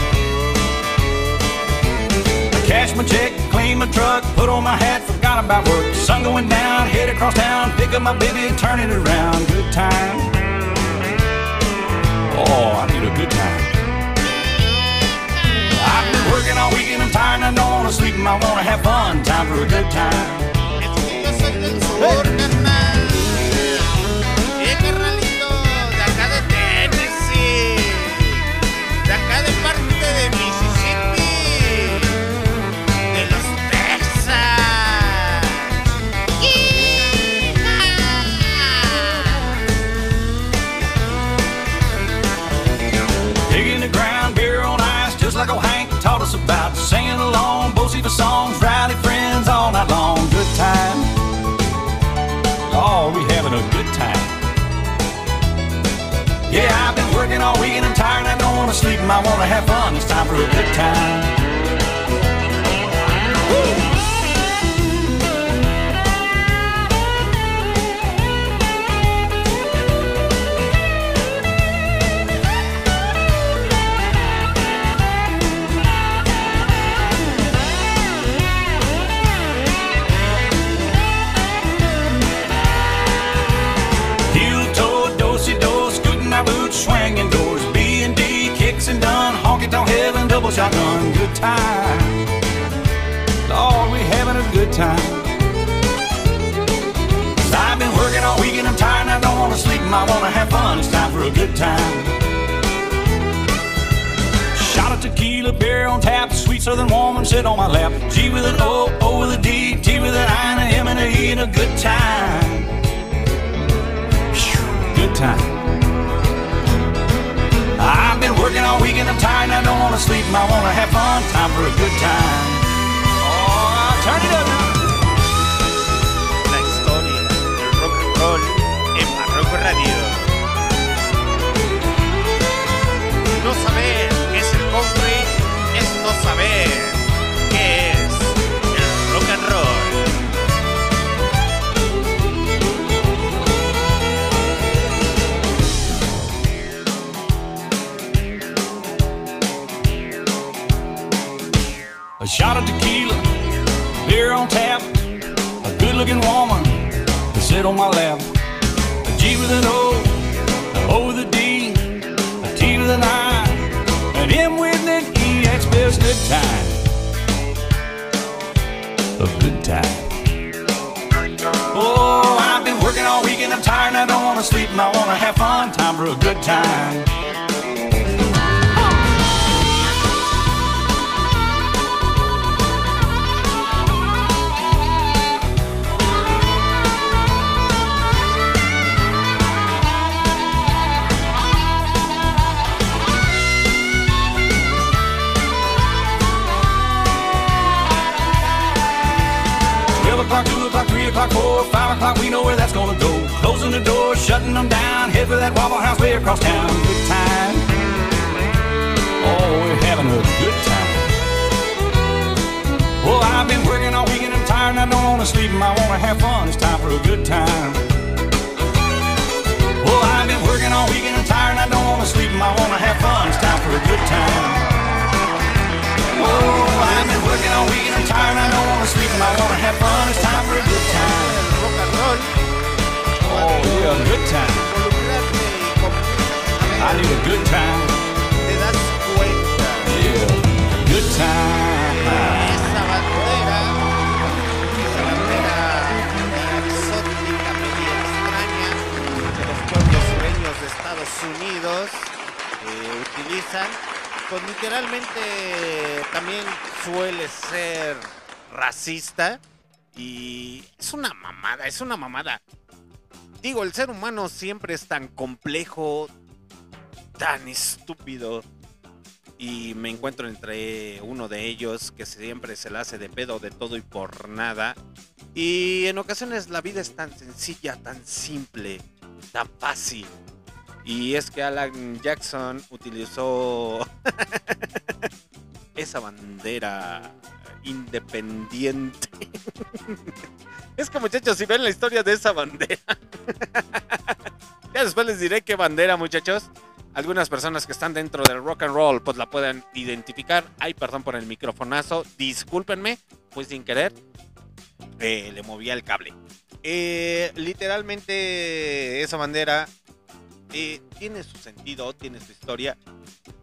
I cash my check, clean my truck, put on my hat, forgot about work. Sun going down, head across town, pick up my baby, turn it around. Good time. Oh, I need a good time. I've been working all week and I'm tired and I don't wanna sleep and I wanna have fun. Time for a good time. Es sleep and I wanna have fun. It's time for a good time. Shotgun, good time. Lord, we having a good time. i I've been working all week and I'm tired and I don't wanna sleep and I wanna have fun. It's time for a good time. Shot of tequila, beer on tap, sweet southern woman sit on my lap. G with an O, O with a D, T with an I and a M and a E and a good time. Good time. I've been working all week and I'm tired and I don't wanna sleep and I wanna have fun. Time for a good time. Oh, turn it up now. La historia del rock and roll en Barroco Radio. No saber qué es el country es no saber looking woman to sit on my lap. A G with an O, a O with a D, a T with an I, an M with an E, that's best good time. A good time. Oh, I've been working all week and I'm tired and I don't wanna sleep and I wanna have fun. Time for a good time. O'clock, o'clock, four, five o'clock, we know where that's gonna go. Closing the doors, shutting them down, head for that Waffle House way across town. Good time. Oh, we're having a good time. Well, I've been working all week and I'm tired and I don't wanna sleep and I wanna have fun. It's time for a good time. Well, I've been working all week and I'm tired and I don't wanna sleep and I wanna have fun. It's time for a good time. Oh, I've been working all week and I'm tired and I don't wanna sleep and I wanna have fun. It's time for a good time. Oh, yeah, good time. I need a good time. te das cuenta Yeah, good time. esa bandera, esa bandera media exótica, media extraña que los pueblos sureños de Estados Unidos eh, utilizan, pues literalmente también suele ser racista y es una mamada, es una mamada. Digo, el ser humano siempre es tan complejo, tan estúpido y me encuentro entre uno de ellos que siempre se la hace de pedo de todo y por nada. Y en ocasiones la vida es tan sencilla, tan simple, tan fácil. Y es que Alan Jackson utilizó (laughs) esa bandera independiente. (laughs) es que muchachos, si ven la historia de esa bandera. (laughs) ya después les diré qué bandera, muchachos algunas personas que están dentro del rock and roll pues la pueden identificar. Ay, perdón por el microfonazo, discúlpenme, fue sin querer. Eh, le movía el cable. Eh, literalmente esa bandera tiene su sentido, tiene su historia,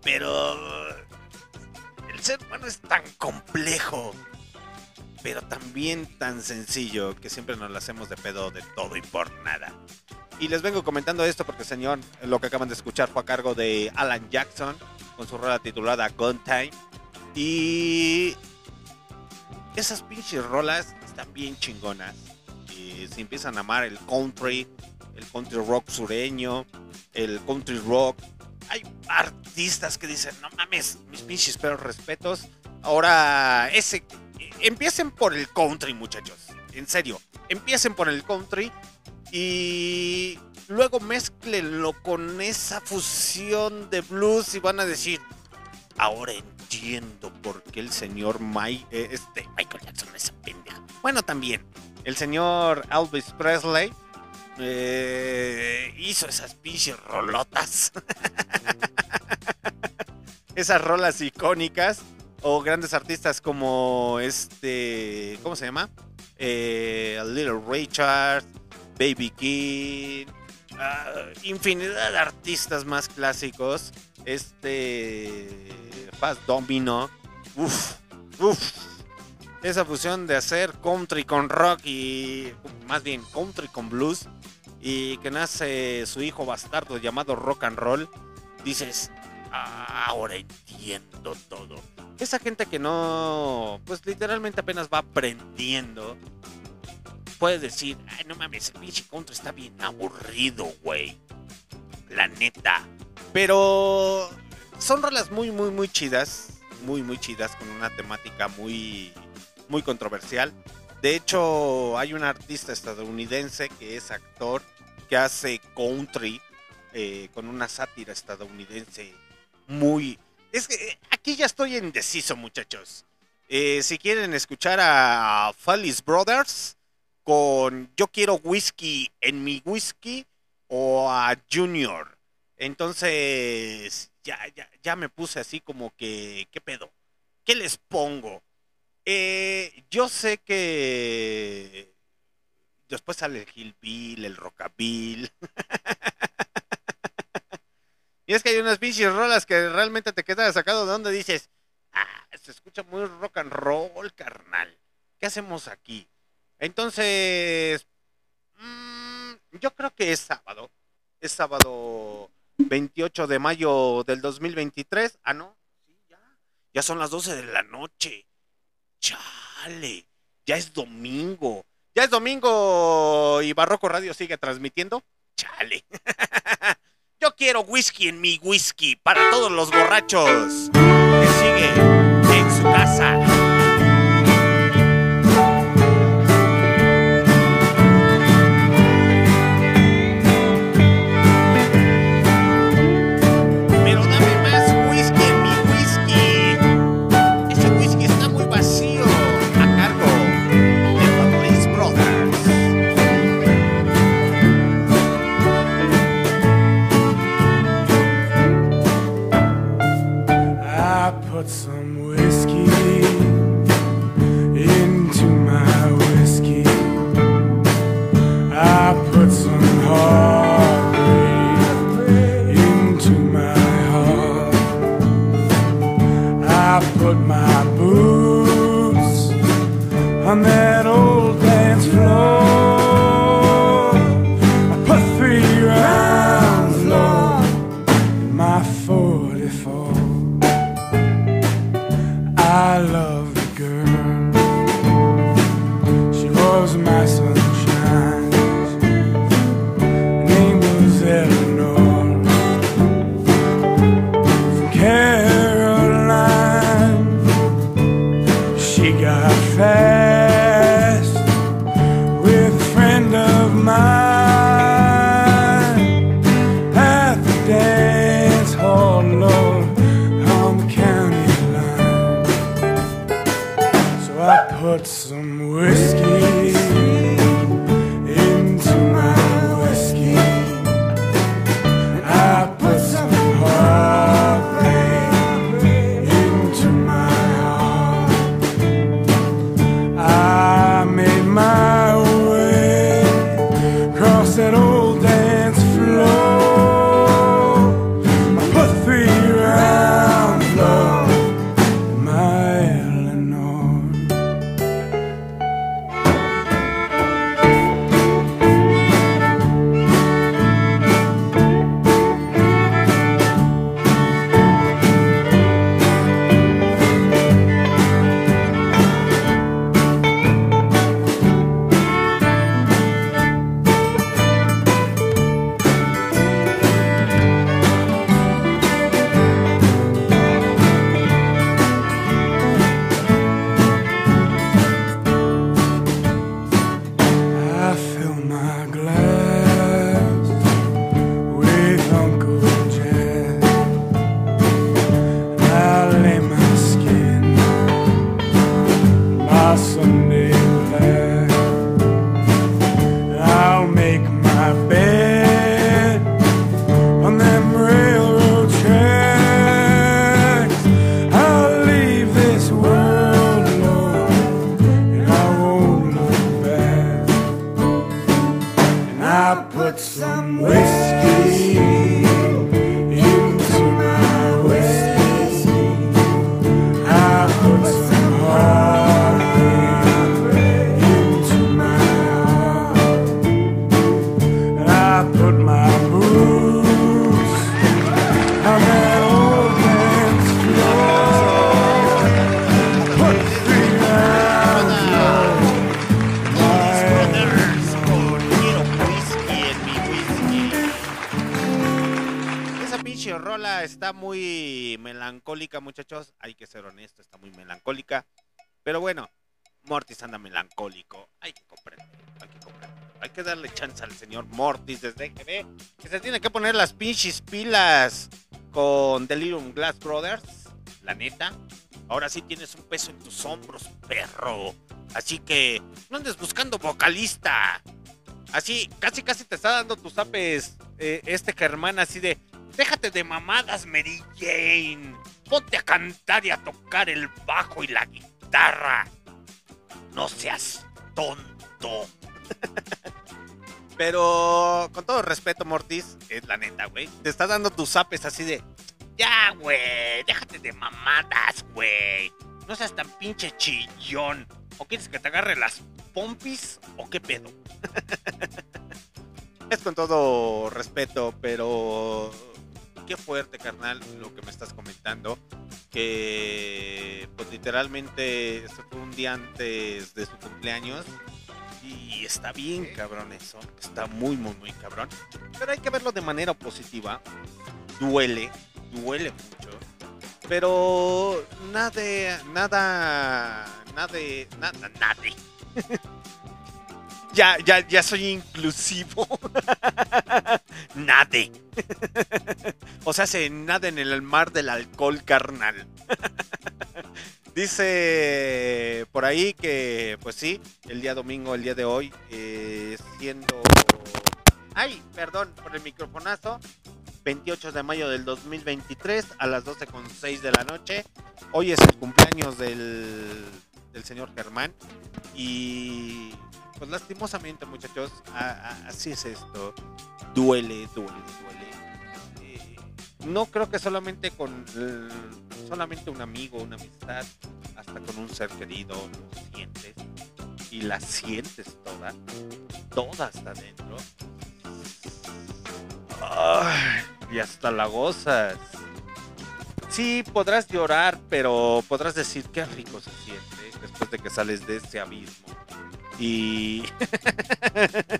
pero el ser humano es tan complejo, pero también tan sencillo que siempre nos la hacemos de pedo de todo y por nada. Y les vengo comentando esto porque, señor, lo que acaban de escuchar fue a cargo de Alan Jackson con su rola titulada Gun Time. Y esas pinches rolas están bien chingonas. Y se empiezan a amar el country, el country rock sureño, el country rock. Hay artistas que dicen, no mames, mis pinches pero respetos. Ahora, ese, empiecen por el country, muchachos. En serio, empiecen por el country y luego mézclenlo con esa fusión de blues y van a decir, ahora entiendo por qué el señor Mike, eh, este, Michael Jackson es pendeja. Bueno, también, el señor Elvis Presley eh, hizo esas pinches rolotas. (laughs) esas rolas icónicas. O grandes artistas como este, ¿cómo se llama? Eh, Little Richard, Baby King, ah, infinidad de artistas más clásicos. Este, Fast Domino, uff, uff. Esa fusión de hacer country con rock y más bien country con blues y que nace su hijo bastardo llamado rock and roll, dices, "Ah, ahora entiendo todo. Esa gente que no, pues literalmente apenas va aprendiendo, puede decir, ay, no mames, el pinche country está bien aburrido, güey. La neta. Pero son rolas muy, muy, muy chidas. Muy, muy chidas, con una temática muy, muy controversial. De hecho, hay un artista estadounidense que es actor, que hace country eh, con una sátira estadounidense muy... Es que eh, aquí ya estoy indeciso, muchachos. Eh, si quieren escuchar a Fallis Brothers con Yo quiero whisky en mi whisky o a Junior. Entonces, ya, ya, ya me puse así como que, ¿qué pedo? ¿Qué les pongo? Eh, yo sé que después sale el Hillbill, el Rockabill. (laughs) y es que hay unas pinches rolas que realmente te quedas sacado de donde dices, ah, se escucha muy rock and roll, carnal. ¿Qué hacemos aquí? Entonces, mm, yo creo que es sábado. Es sábado 28 de mayo del 2023. Ah, no. Ya son las 12 de la noche. Chale. Ya es domingo. Ya es domingo y Barroco Radio sigue transmitiendo. Chale. (laughs) Yo quiero whisky en mi whisky para todos los borrachos que siguen en su casa. put my boots on that old man's floor. Put three Esa pinche rola está muy melancólica, muchachos. Hay que ser honesto, está muy melancólica. Pero bueno, Mortis anda melancólico hay que darle chance al señor Mortis desde que ve que se tiene que poner las pinches pilas con Delirium Glass Brothers. La neta. Ahora sí tienes un peso en tus hombros, perro. Así que no andes buscando vocalista. Así, casi casi te está dando tus apes eh, este Germán así de, déjate de mamadas, Mary Jane. Ponte a cantar y a tocar el bajo y la guitarra. No seas tonto. (laughs) Pero con todo respeto, Mortis, es la neta, güey. Te está dando tus apes así de, ya, güey, déjate de mamadas, güey. No seas tan pinche chillón. ¿O quieres que te agarre las pompis o qué pedo? (laughs) es con todo respeto, pero qué fuerte, carnal, lo que me estás comentando. Que pues literalmente se fue un día antes de su cumpleaños. Y está bien, cabrón, eso. Está muy, muy, muy cabrón. Pero hay que verlo de manera positiva. Duele, duele mucho. Pero nada, nada, nada, nada, nada. (laughs) ya, ya, ya soy inclusivo. (laughs) nade. o sea, se nada en el mar del alcohol carnal. Dice por ahí que, pues sí, el día domingo, el día de hoy, eh, siendo... Ay, perdón por el microfonazo. 28 de mayo del 2023 a las 12.06 de la noche. Hoy es el cumpleaños del, señor Germán. Y pues lastimosamente muchachos, así es esto. Duele, duele, duele. Eh, no creo que solamente con eh, solamente un amigo, una amistad, hasta con un ser querido lo sientes. Y la sientes toda. Toda hasta adentro. Y hasta la gozas. Sí, podrás llorar, pero podrás decir qué rico se siente después de que sales de ese abismo. Y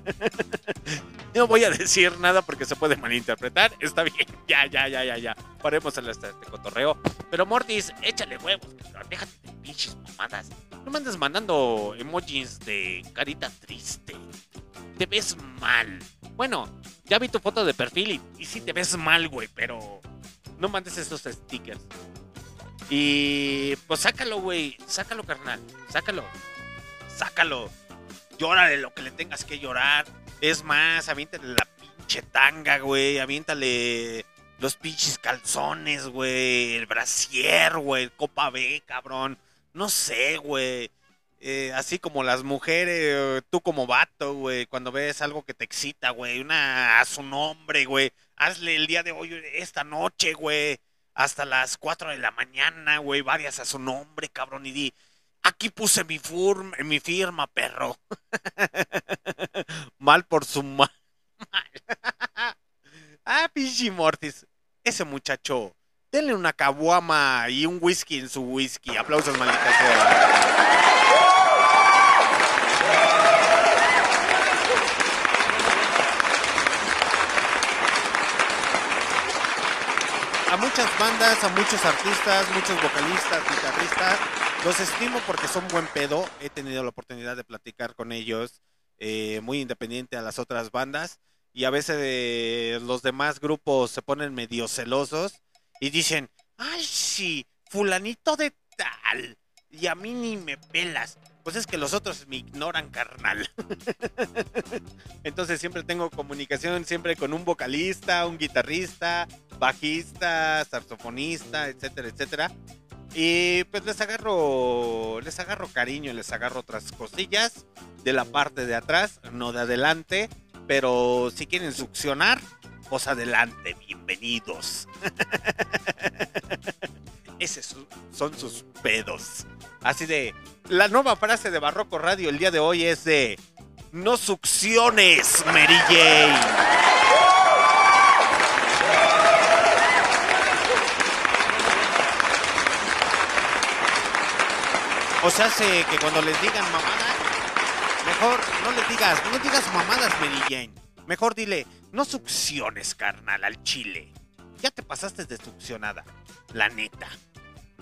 (laughs) no voy a decir nada porque se puede malinterpretar. Está bien, (laughs) ya, ya, ya, ya, ya. Paremos el este, este cotorreo. Pero Mortis, échale huevos. Déjate de pinches mamadas. No me andes mandando emojis de carita triste. Te ves mal. Bueno, ya vi tu foto de perfil y, y sí te ves mal, güey, pero no mandes esos stickers. Y pues sácalo, güey. Sácalo, carnal. Sácalo. Sácalo. Llórale lo que le tengas que llorar. Es más, aviéntale la pinche tanga, güey. Aviéntale los pinches calzones, güey. El brasier, güey. Copa B, cabrón. No sé, güey. Eh, así como las mujeres, eh, tú como vato, güey, cuando ves algo que te excita, güey, una a su nombre, güey, hazle el día de hoy, esta noche, güey, hasta las 4 de la mañana, güey, varias a su nombre, cabrón, y di, aquí puse mi, furm- mi firma, perro. (laughs) Mal por su (laughs) mal. (laughs) ah, pinche Mortis, ese muchacho, denle una caguama y un whisky en su whisky. Aplausos, maldita sea. a muchas bandas, a muchos artistas, muchos vocalistas, guitarristas. Los estimo porque son buen pedo. He tenido la oportunidad de platicar con ellos, eh, muy independiente a las otras bandas. Y a veces eh, los demás grupos se ponen medio celosos y dicen, ay, sí, fulanito de tal. Y a mí ni me pelas. Pues es que los otros me ignoran, carnal. (laughs) Entonces siempre tengo comunicación siempre con un vocalista, un guitarrista, bajista, saxofonista, etcétera, etcétera. Y pues les agarro, les agarro cariño, les agarro otras cosillas de la parte de atrás, no de adelante, pero si quieren succionar, pues adelante, bienvenidos. (laughs) Esos son sus pedos. Así de, la nueva frase de Barroco Radio el día de hoy es de, no succiones, Mary Jane. O sea, hace que cuando les digan mamadas, mejor no les digas, no digas mamadas, Mary Jane. Mejor dile, no succiones, carnal, al chile. ya te pasaste de succionada. La neta.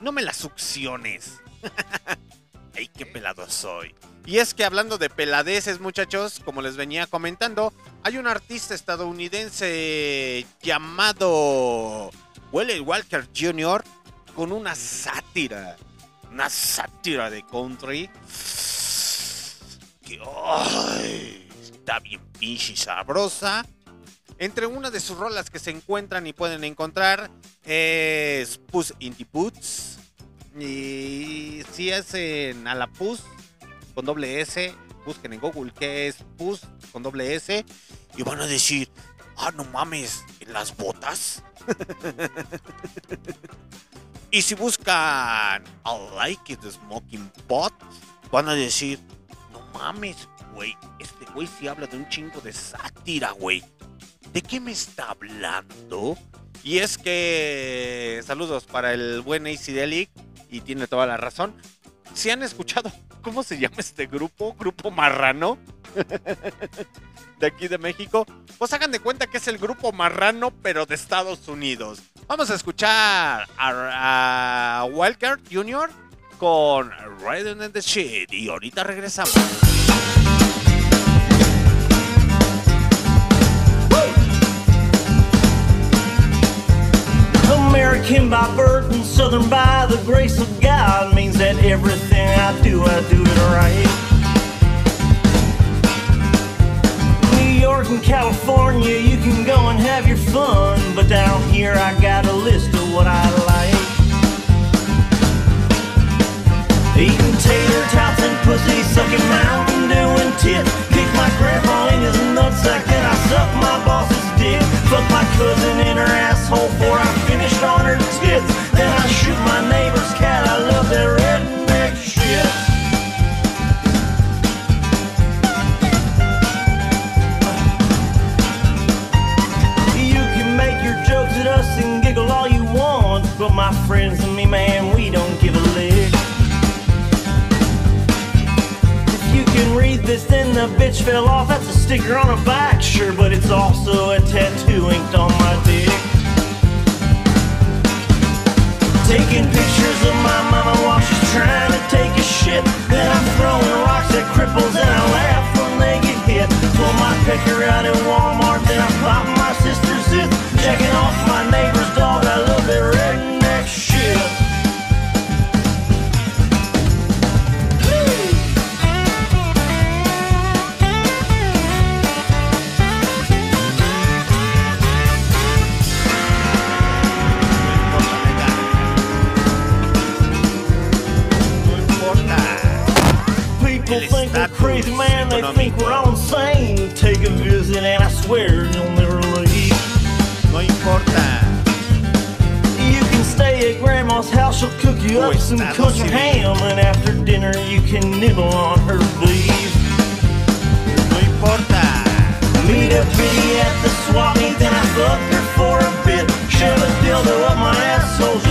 No me la succiones. (laughs) Ay, qué pelado soy. Y es que hablando de peladeces, muchachos, como les venía comentando, hay un artista estadounidense llamado Wally Walker Jr. con una sátira. Una sátira de country. Que ay, está bien pinche sabrosa. Entre una de sus rolas que se encuentran y pueden encontrar es Puss in the Boots. Y si es en a la Puss con doble S, busquen en Google que es Puss con doble S y van a decir, ah, no mames, ¿en las botas? (laughs) y si buscan I like it smoking pot, van a decir, no mames, güey, este güey sí habla de un chingo de sátira, güey. ¿De qué me está hablando? Y es que saludos para el buen AC Delic y tiene toda la razón. Si han escuchado cómo se llama este grupo, grupo marrano (laughs) de aquí de México, pues hagan de cuenta que es el grupo marrano pero de Estados Unidos. Vamos a escuchar a, a Wildcard Jr. con Riding in the Shit y ahorita regresamos. American by birth and Southern by the grace of God means that everything I do, I do it right. New York and California, you can go and have your fun, but down here I got a list of what I like. Eating tater tots and pussy, sucking Mountain Dew and tit. Kick my grandpa in his nutsack, then I suck my boss's dick. Fuck my cousin in her asshole before I her tits. Then I shoot my neighbor's cat. I love that redneck shit. You can make your jokes at us and giggle all you want, but my friends and me, man, we don't give a lick. If you can read this, then the bitch fell off. That's a sticker on her back, sure, but it's also a tattoo inked on my dick. Taking pictures of my mama while she's trying to take a shit. Then I'm throwing rocks at cripples and I laugh when they get hit. Pull my picker out at Walmart, think we're man. They think we're all insane. Take a visit, and I swear you'll never leave. No importa. You can stay at grandma's house. She'll cook you up some country ham, and after dinner you can nibble on her beef. No importa. Meet a biddy at the swap meet, then I fuck her for a bit. Shove a dildo up my asshole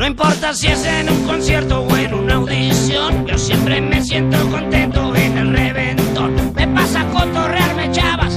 No importa si es en un concierto o en una audición, yo siempre me siento contento en el reventón. Me pasa cotorrearme chavas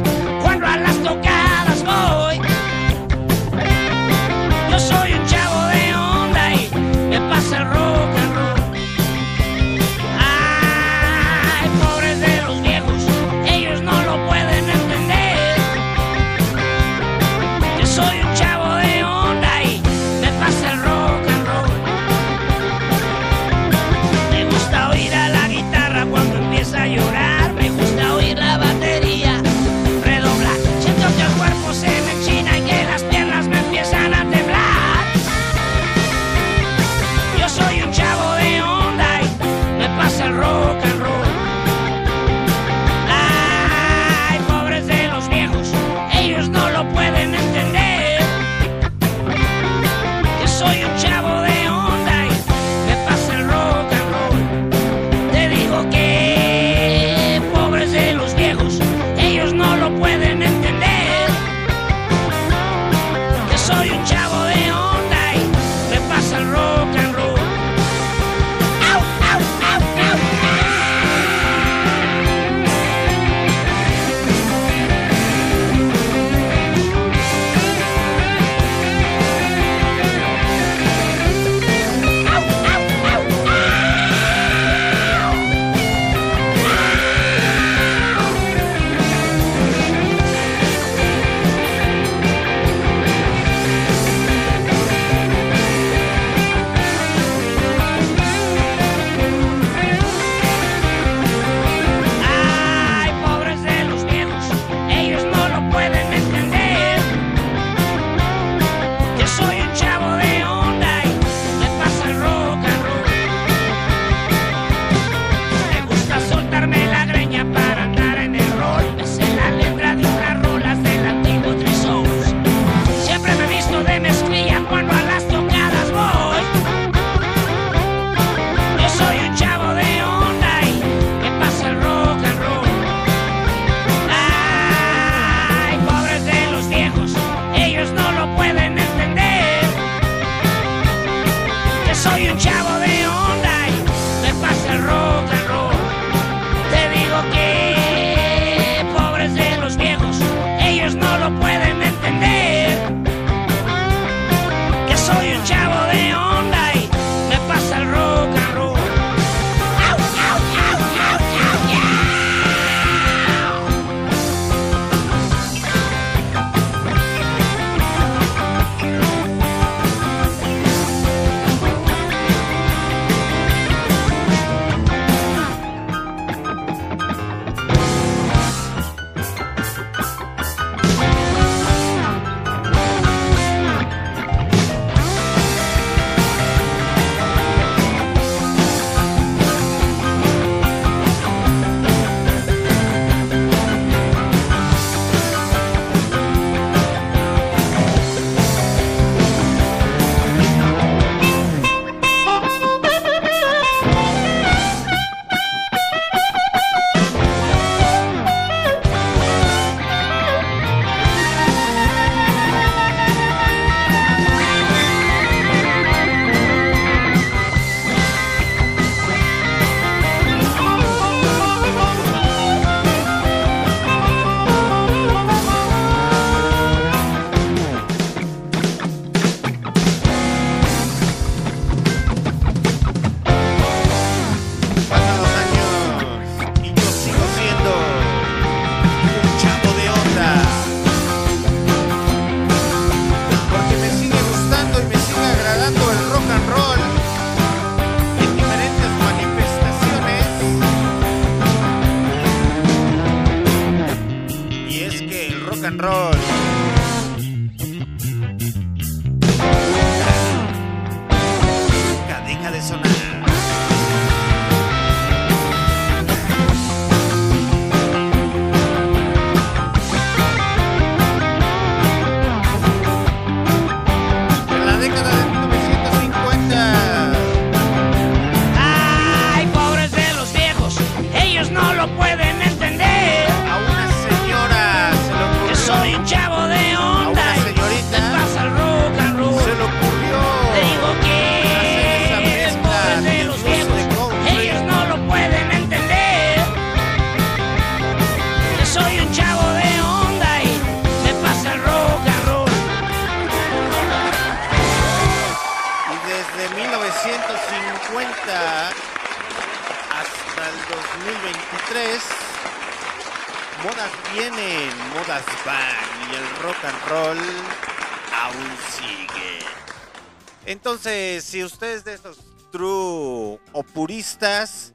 puristas,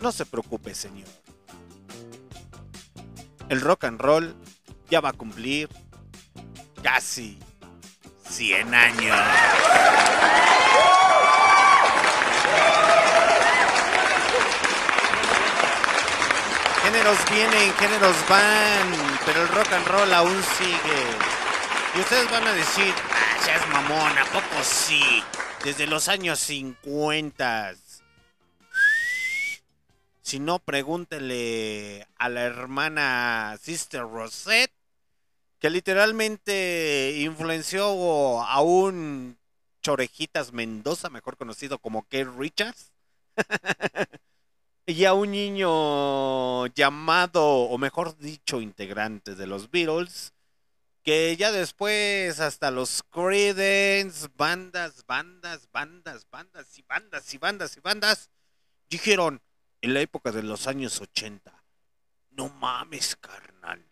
no se preocupe, señor. El rock and roll ya va a cumplir casi 100 años. Géneros vienen, géneros van, pero el rock and roll aún sigue. Y ustedes van a decir, ah, seas mamón, ¿a poco sí? Desde los años 50. Si no, pregúntele a la hermana Sister Rosette, que literalmente influenció a un Chorejitas Mendoza, mejor conocido como Keith Richards. (laughs) y a un niño llamado, o mejor dicho, integrante de los Beatles, que ya después hasta los Creedence, bandas, bandas, bandas, bandas y bandas y bandas y bandas, dijeron en la época de los años 80, no mames, carnal,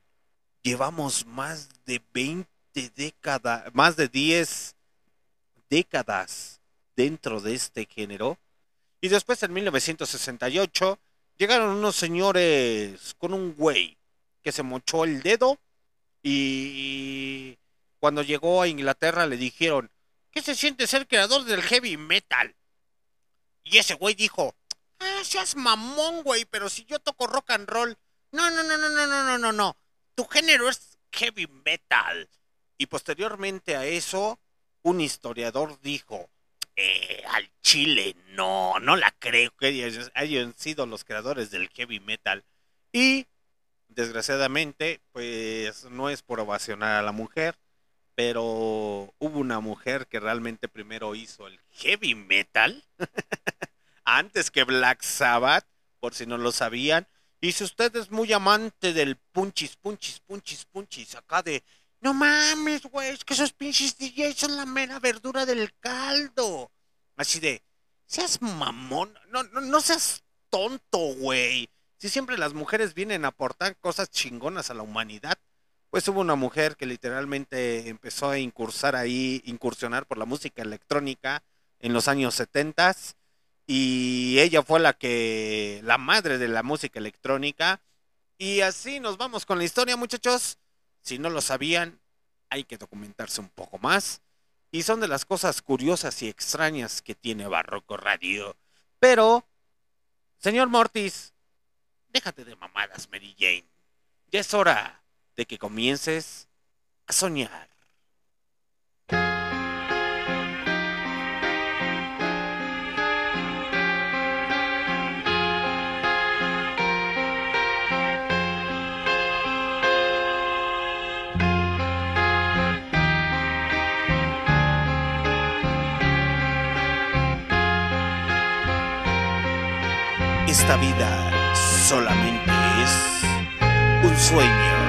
llevamos más de 20 décadas, más de 10 décadas dentro de este género. Y después en 1968 llegaron unos señores con un güey que se mochó el dedo y cuando llegó a Inglaterra le dijeron, ¿qué se siente ser creador del heavy metal? Y ese güey dijo, ah, seas mamón, güey, pero si yo toco rock and roll, no, no, no, no, no, no, no, no, no, tu género es heavy metal. Y posteriormente a eso, un historiador dijo, eh, al Chile, no, no la creo que hayan sido los creadores del heavy metal. Y desgraciadamente, pues no es por ovacionar a la mujer, pero hubo una mujer que realmente primero hizo el heavy metal (laughs) antes que Black Sabbath, por si no lo sabían. Y si usted es muy amante del punchis, punchis, punchis, punchis, acá de, no mames, güey, es que esos pinches DJs son la mera verdura del caldo. Así de, seas mamón, no, no, no seas tonto, güey. Si siempre las mujeres vienen a aportar cosas chingonas a la humanidad, pues hubo una mujer que literalmente empezó a incursar ahí, incursionar por la música electrónica en los años 70 y ella fue la que, la madre de la música electrónica. Y así nos vamos con la historia, muchachos. Si no lo sabían, hay que documentarse un poco más. Y son de las cosas curiosas y extrañas que tiene Barroco Radio. Pero, señor Mortis, déjate de mamadas, Mary Jane. Ya es hora de que comiences a soñar. Esta vida solamente es un sueño.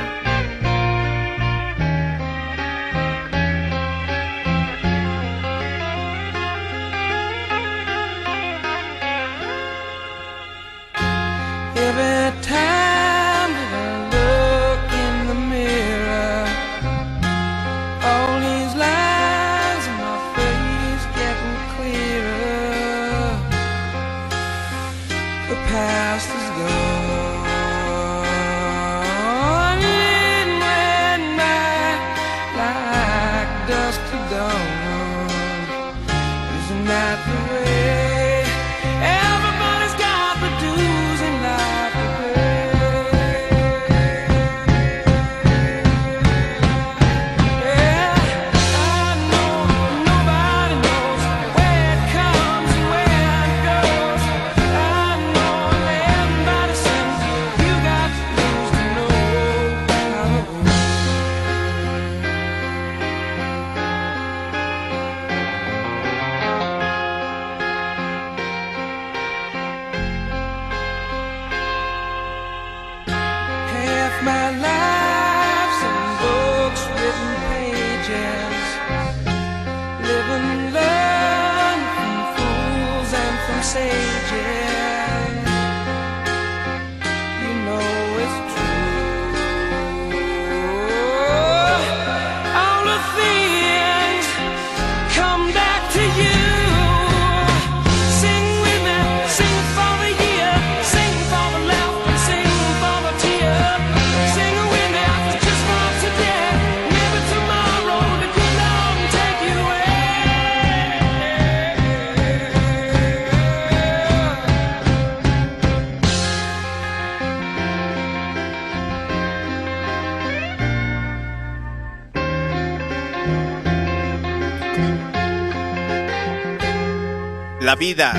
La vida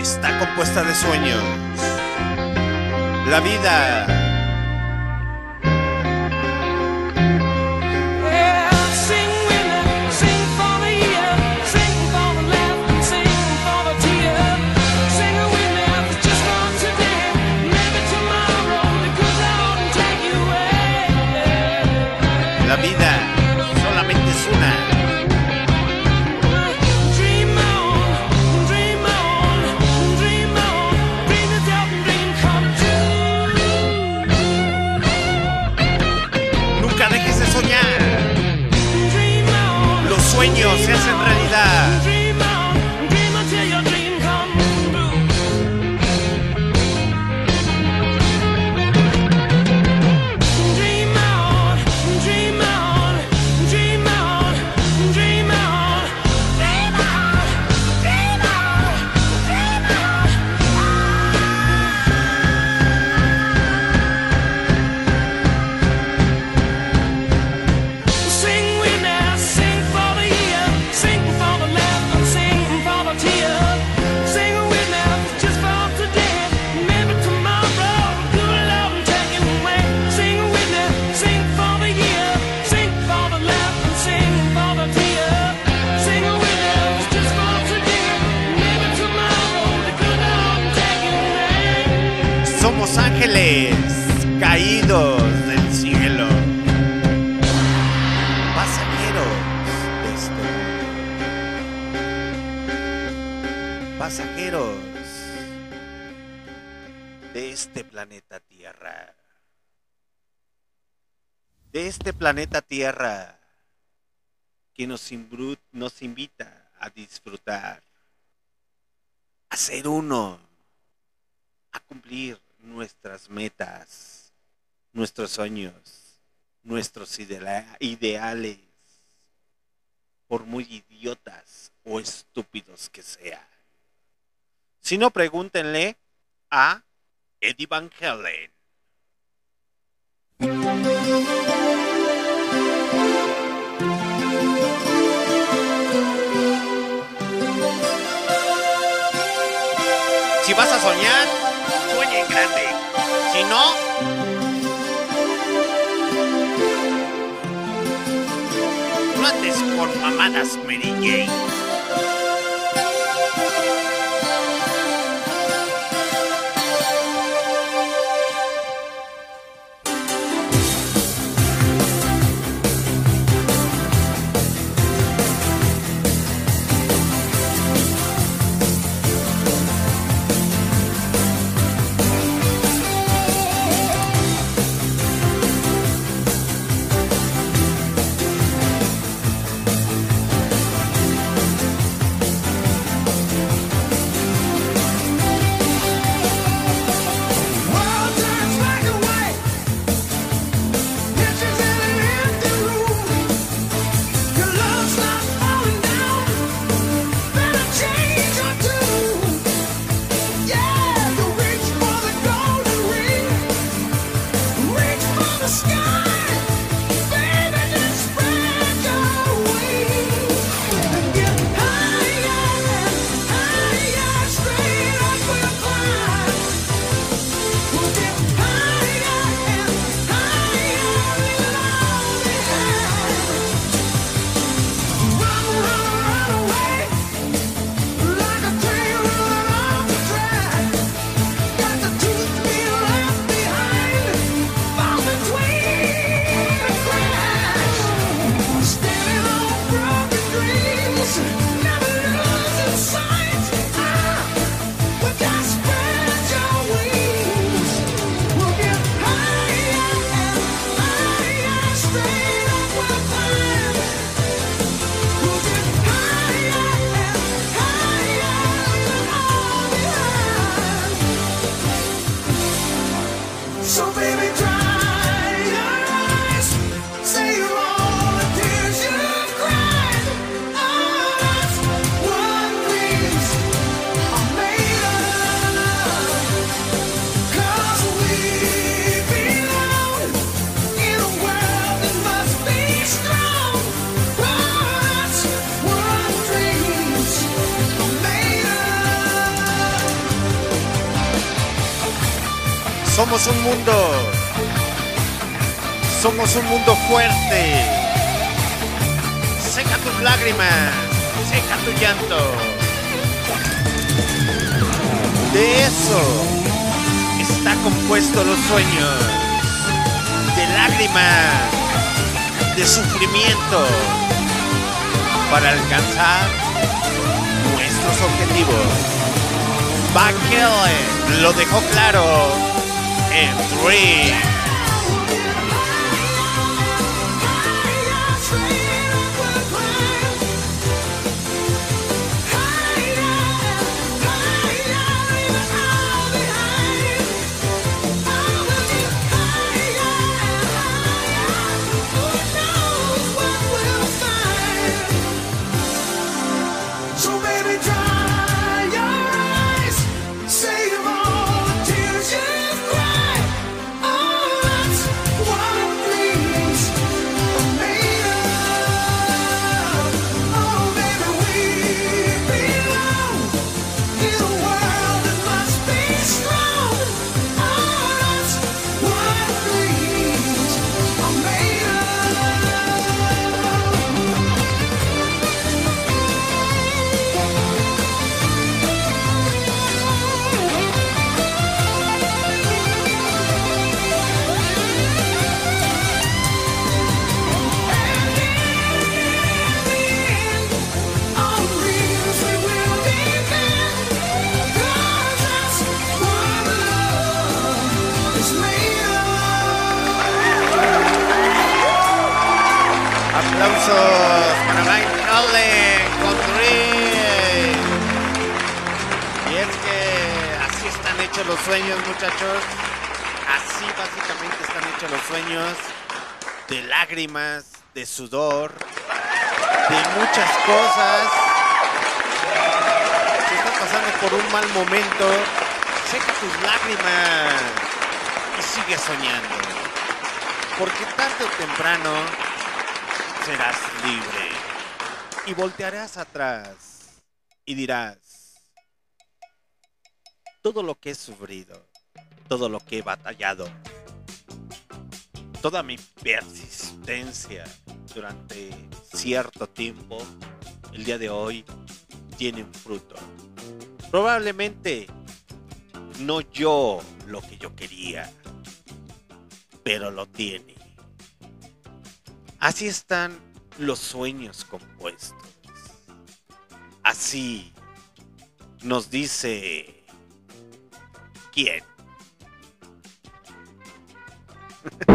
está compuesta de sueños. La vida Somos ángeles caídos del cielo. Pasajeros de este mundo. Pasajeros de este planeta Tierra. De este planeta Tierra que nos, nos invita a disfrutar, a ser uno, a cumplir nuestras metas, nuestros sueños, nuestros ideales, por muy idiotas o estúpidos que sean. Si no, pregúntenle a Eddie Van Helen. Si vas a soñar, grande. Si no, no andes con mamadas, Mary Jane. Somos un mundo. Somos un mundo fuerte. Seca tus lágrimas. Seca tu llanto. De eso está compuesto los sueños. De lágrimas. De sufrimiento. Para alcanzar nuestros objetivos. Van lo dejó claro en Dream. Hechos los sueños, muchachos. Así básicamente están hechos los sueños. De lágrimas, de sudor, de muchas cosas. Si estás pasando por un mal momento, seca tus lágrimas y sigue soñando. Porque tarde o temprano serás libre y voltearás atrás y dirás, todo lo que he sufrido, todo lo que he batallado, toda mi persistencia durante cierto tiempo, el día de hoy tiene un fruto. Probablemente no yo lo que yo quería, pero lo tiene. Así están los sueños compuestos. Así nos dice quién. (laughs)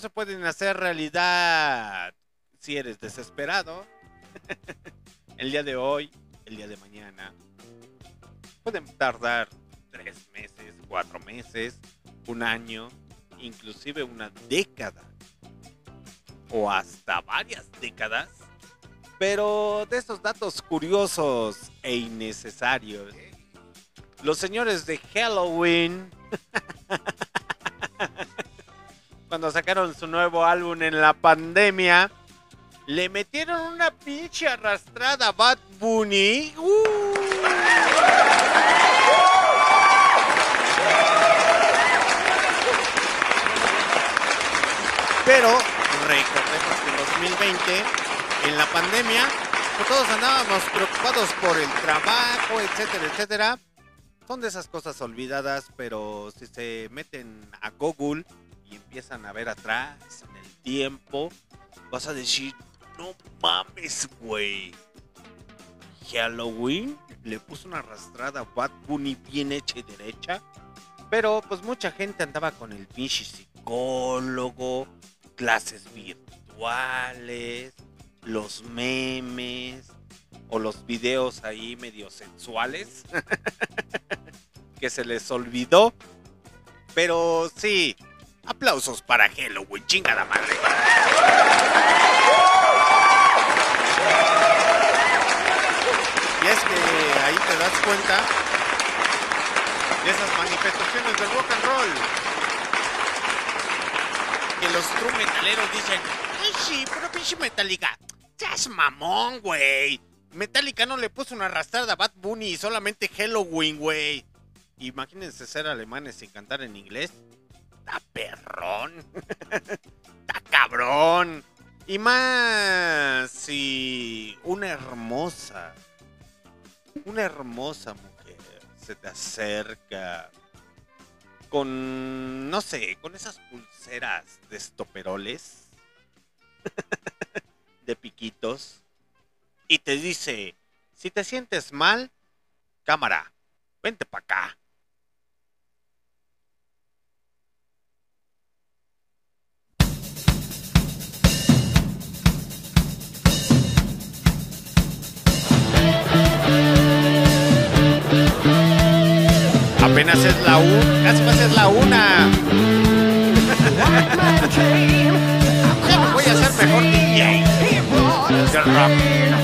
se pueden hacer realidad si eres desesperado. (laughs) el día de hoy, el día de mañana. Pueden tardar tres meses, cuatro meses, un año, inclusive una década. O hasta varias décadas. Pero de estos datos curiosos e innecesarios. Los señores de Halloween. (laughs) (laughs) cuando sacaron su nuevo álbum en la pandemia. Le metieron una pinche arrastrada a Bad Bunny. ¡Uh! Pero recordemos que en 2020, en la pandemia, pues todos andábamos preocupados por el trabajo, etcétera, etcétera. Son de esas cosas olvidadas, pero si se meten a Google y empiezan a ver atrás en el tiempo, vas a decir, no mames, güey. Halloween le puso una arrastrada a Bad Bunny bien hecha y derecha. Pero pues mucha gente andaba con el pinche psicólogo, clases virtuales, los memes o los videos ahí medio sensuales (laughs) que se les olvidó. Pero sí, aplausos para Halloween, chingada madre. Y es que ahí te das cuenta de esas manifestaciones del rock and roll. Que los true metaleros dicen, ay sí, pero pinche Metallica. Es mamón, güey. Metallica no le puso una arrastrada a Bad Bunny, solamente Halloween, güey. Imagínense ser alemanes sin cantar en inglés. Está perrón. (laughs) Está cabrón. Y más si una hermosa, una hermosa mujer se te acerca con, no sé, con esas pulseras de estoperoles, (laughs) de piquitos, y te dice, si te sientes mal, cámara, vente para acá. Apenas es la una, casi a ser la una. Voy a hacer mejor DJ. Rap.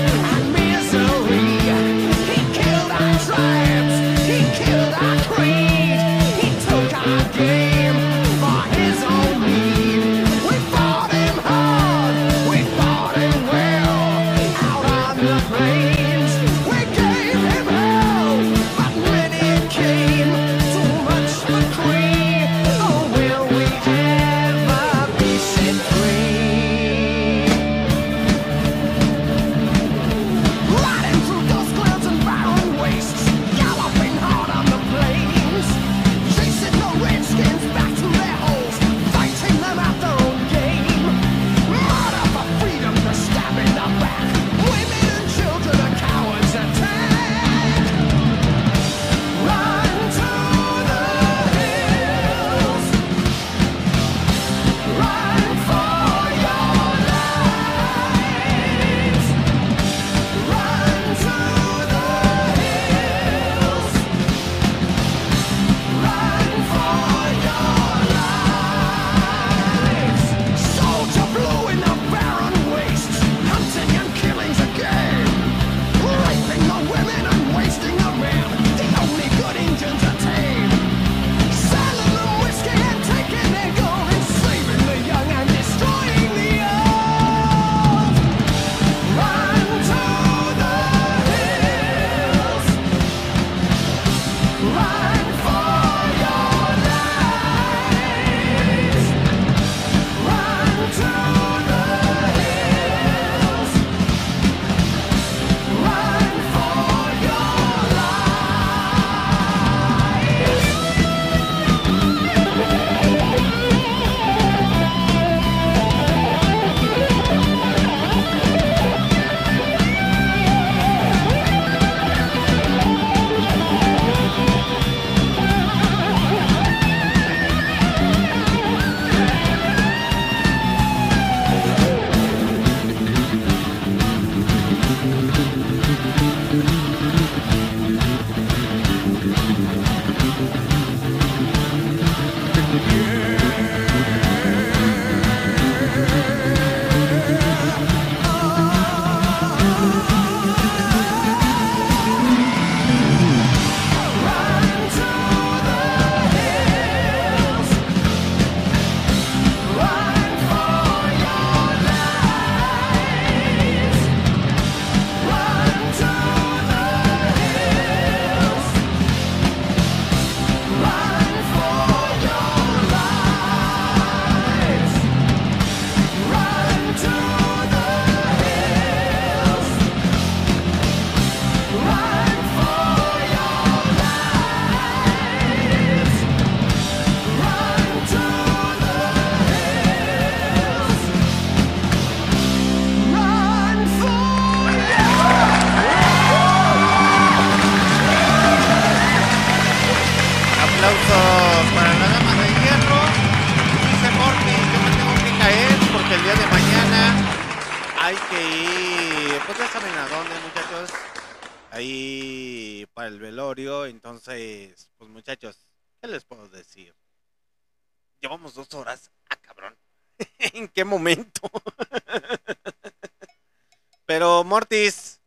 Momento? (laughs) Pero Mortis,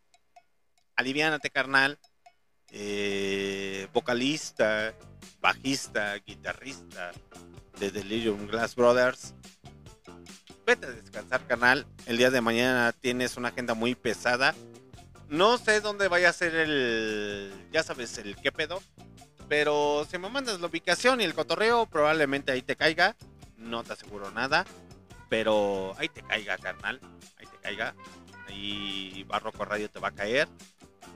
aliviánate, carnal. Eh, vocalista, bajista, guitarrista de Delirium Glass Brothers. Vete a descansar, canal. El día de mañana tienes una agenda muy pesada. No sé dónde vaya a ser el. Ya sabes, el qué pedo. Pero si me mandas la ubicación y el cotorreo, probablemente ahí te caiga. No te aseguro nada. Pero ahí te caiga, carnal. Ahí te caiga. Ahí Barroco Radio te va a caer.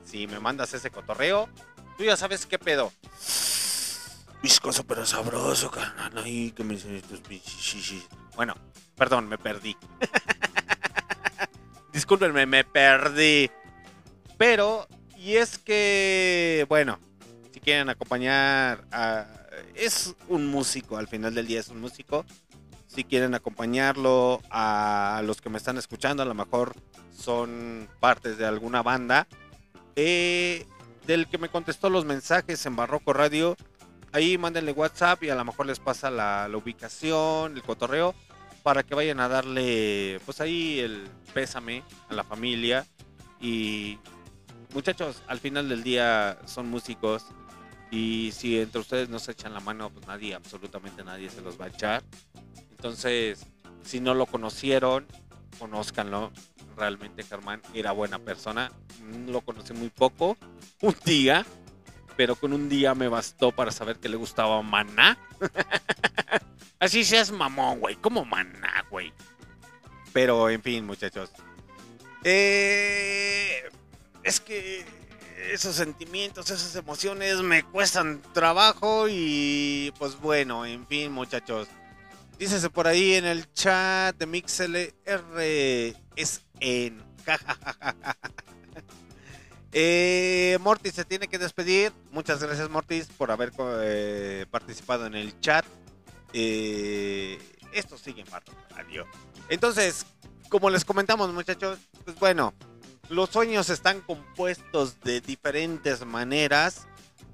Si me mandas ese cotorreo, tú ya sabes qué pedo. Viscoso pero sabroso, carnal. Ay, que me. Bueno, perdón, me perdí. (laughs) Discúlpenme, me perdí. Pero, y es que, bueno, si quieren acompañar a... Es un músico, al final del día es un músico. Si quieren acompañarlo a los que me están escuchando, a lo mejor son partes de alguna banda. Eh, del que me contestó los mensajes en Barroco Radio, ahí mándenle WhatsApp y a lo mejor les pasa la, la ubicación, el cotorreo, para que vayan a darle, pues ahí el pésame a la familia. Y muchachos, al final del día son músicos. Y si entre ustedes no se echan la mano, pues nadie, absolutamente nadie se los va a echar. Entonces, si no lo conocieron, conózcanlo. Realmente Germán era buena persona. Mm, Lo conocí muy poco, (laughs) un día, pero con un día me bastó para saber que le gustaba Maná. (laughs) Así seas mamón, güey, como Maná, güey. Pero, en fin, muchachos. Eh, es que esos sentimientos, esas emociones me cuestan trabajo y pues bueno, en fin, muchachos. Dícese por ahí en el chat de MixLR es en. (laughs) eh, Mortis se tiene que despedir. Muchas gracias, Mortis, por haber eh, participado en el chat. Eh, esto sigue en Radio. Entonces, como les comentamos, muchachos, pues bueno, los sueños están compuestos de diferentes maneras.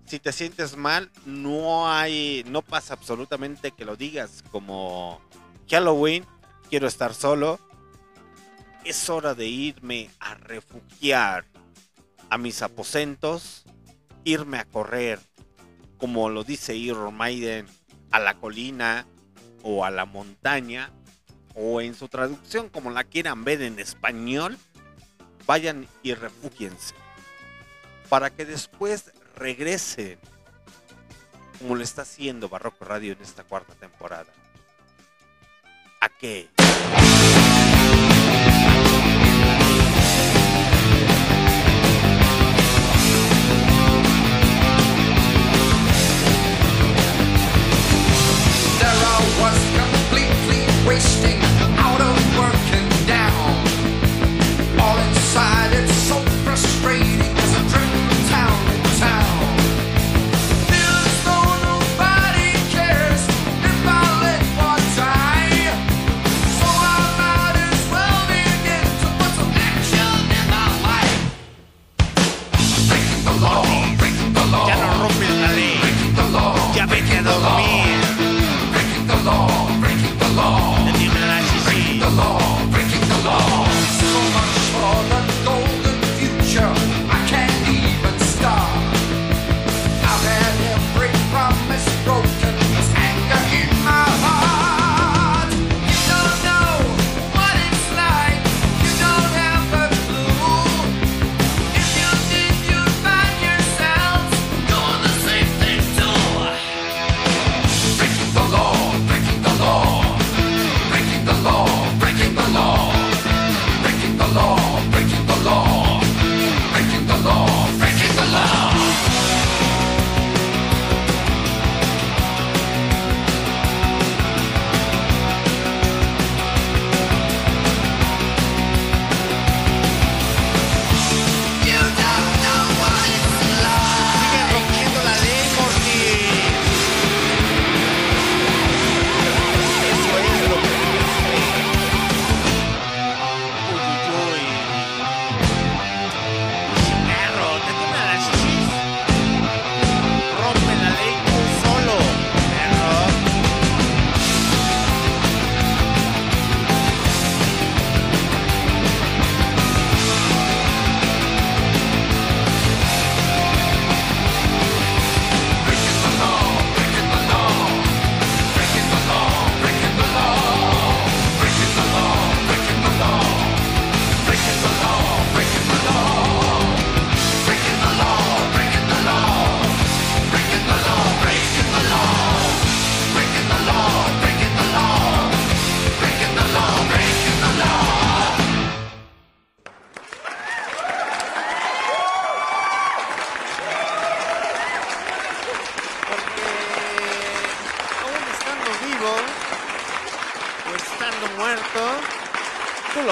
Si te sientes mal, no hay, no pasa absolutamente que lo digas como Halloween, quiero estar solo. Es hora de irme a refugiar a mis aposentos, irme a correr, como lo dice Iron Maiden, a la colina o a la montaña, o en su traducción, como la quieran ver en español, vayan y refúgiense. Para que después regresen, como lo está haciendo Barroco Radio en esta cuarta temporada. ¿A qué?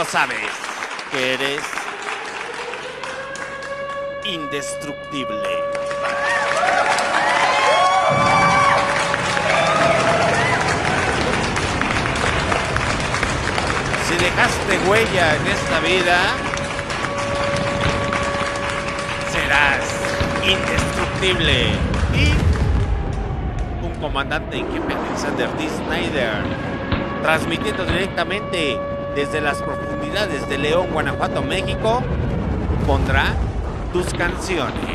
sabes que eres indestructible. Si dejaste huella en esta vida, serás indestructible. Y un comandante en jefe Alexander D. Snyder, transmitiendo directamente desde las profundidades desde León, Guanajuato, México, pondrá tus canciones.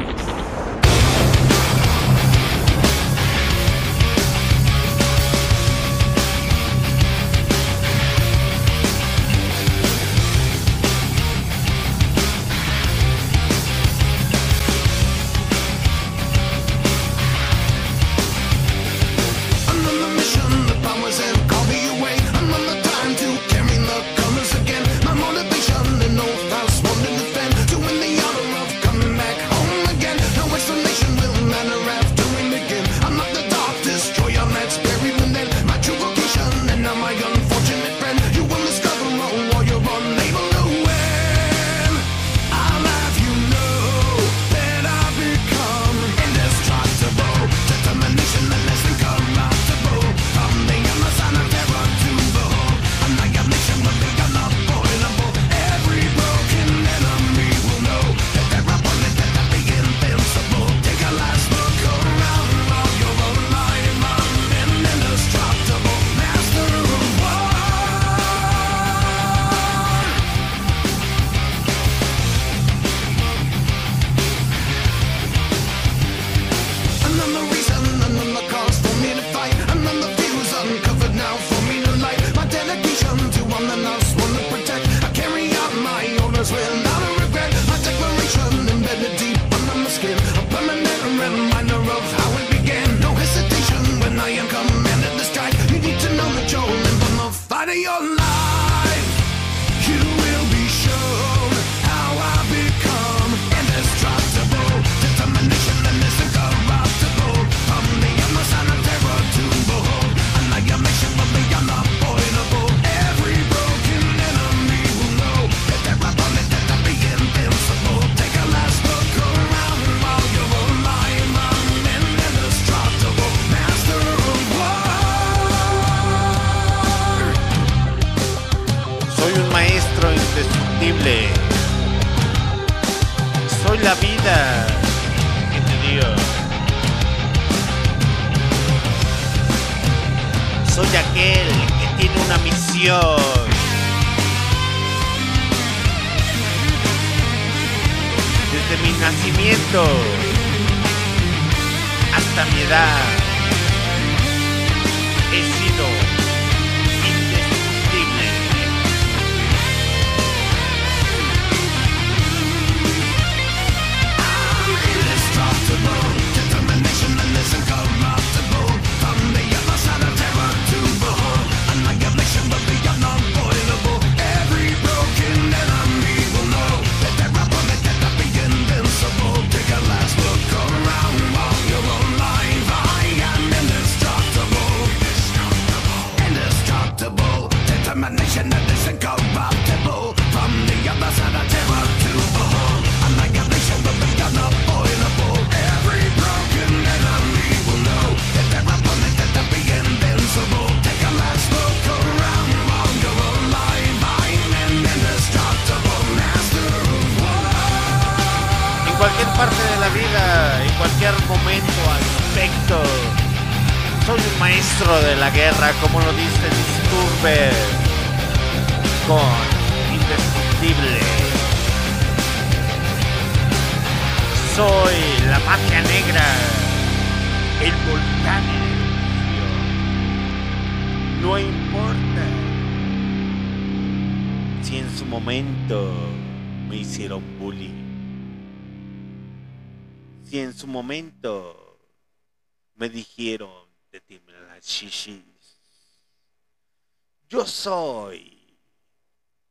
soy.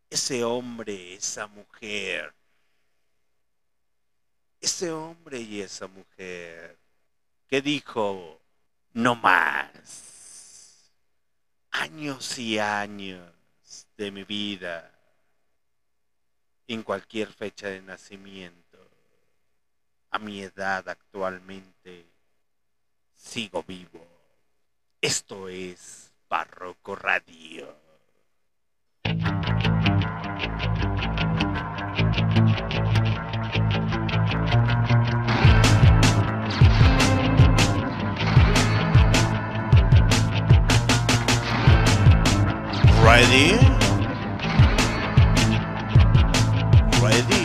Ese hombre, esa mujer, ese hombre y esa mujer. Que dijo, no más, años y años de mi vida, en cualquier fecha de nacimiento, a mi edad actualmente, sigo vivo. Esto es Barroco Radio. Ready? Ready?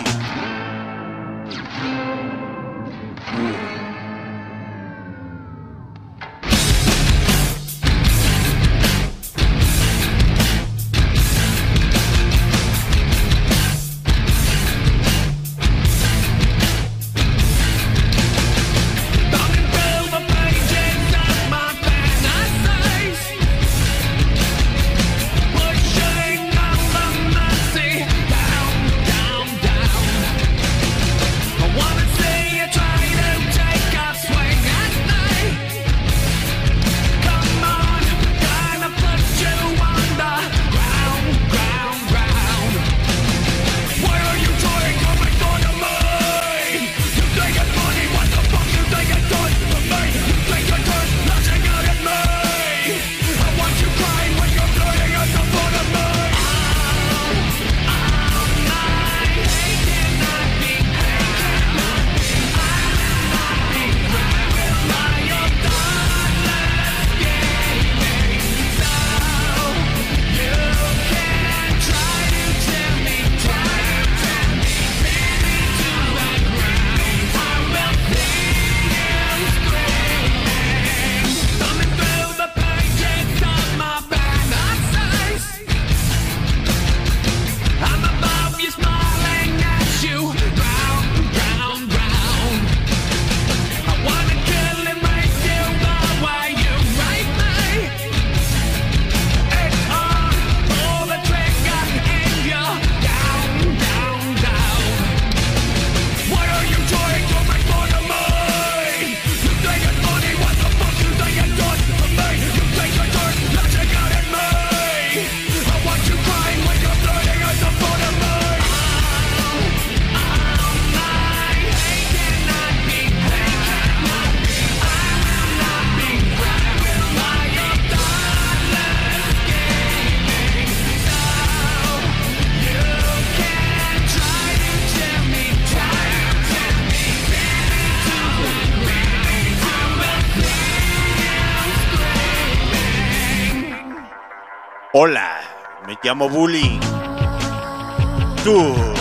Me llamo Bully. Tú.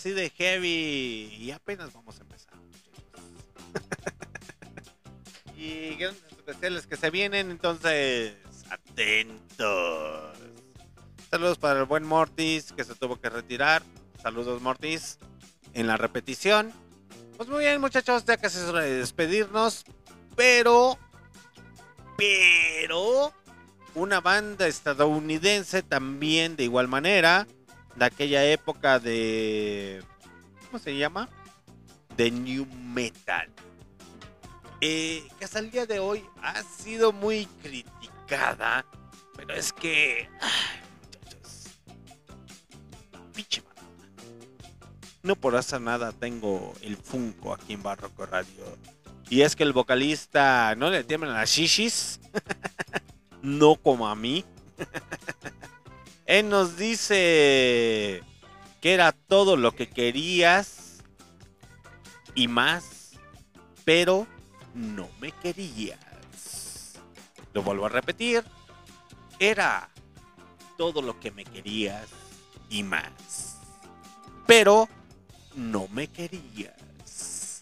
Así de heavy. Y apenas vamos a empezar. (laughs) y grandes especiales que se vienen, entonces. Atentos. Saludos para el buen Mortis que se tuvo que retirar. Saludos Mortis. En la repetición. Pues muy bien muchachos, ya casi es hora de despedirnos. Pero... Pero... Una banda estadounidense también de igual manera. De aquella época de... ¿Cómo se llama? De New Metal. Eh, que hasta el día de hoy ha sido muy criticada. Pero es que... ay, muchachos. Pinche. No por hacer nada tengo el Funko aquí en Barroco Radio. Y es que el vocalista no le tiemblan las shishis. (laughs) no como a mí. (laughs) Él nos dice que era todo lo que querías y más, pero no me querías. Lo vuelvo a repetir. Era todo lo que me querías y más, pero no me querías.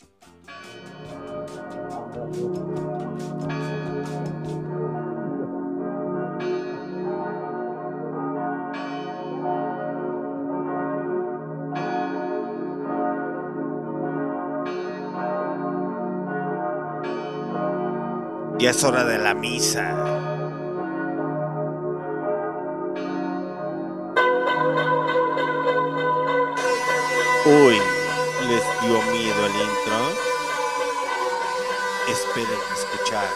Ya es hora de la misa. Uy, les dio miedo el intro. Esperen escuchar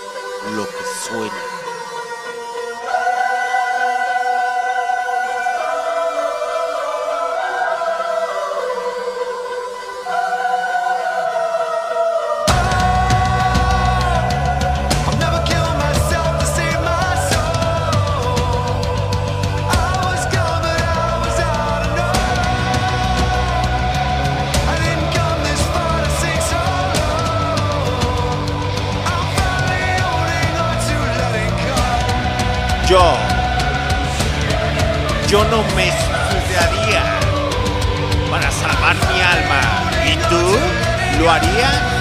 lo que suena. Me suicidaría para salvar mi alma. ¿Y tú? ¿Lo harías?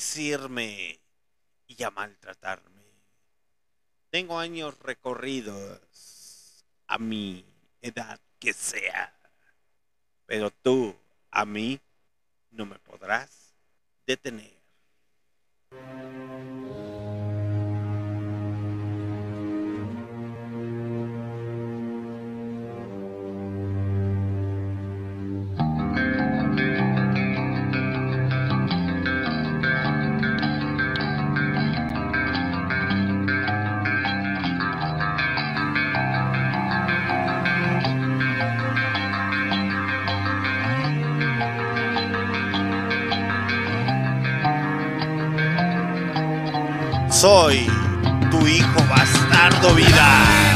decirme y a maltratarme. Tengo años recorridos a mi edad que sea, pero tú a mí no me podrás detener. soy tu hijo bastardo vida.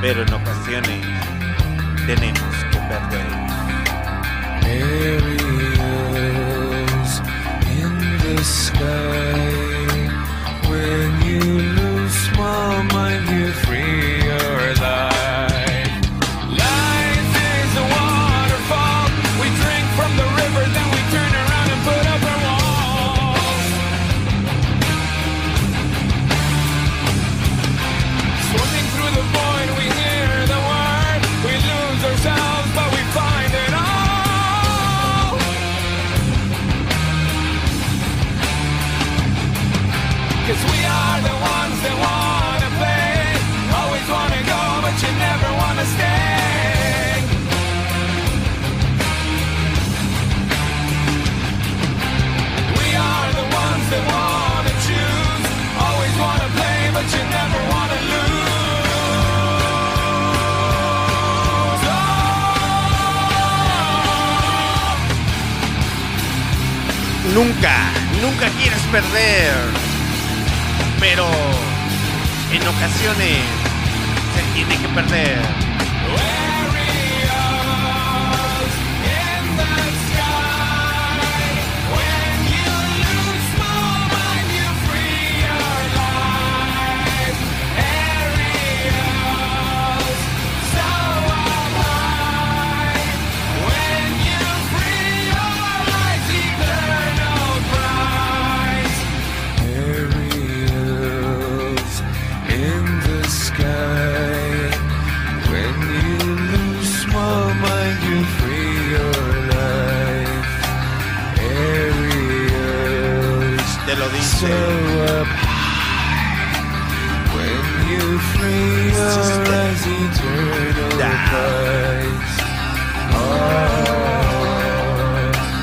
pero en ocasiones tenemos que perder. nunca, nunca quieres perder. Pero en ocasiones se tiene que perder.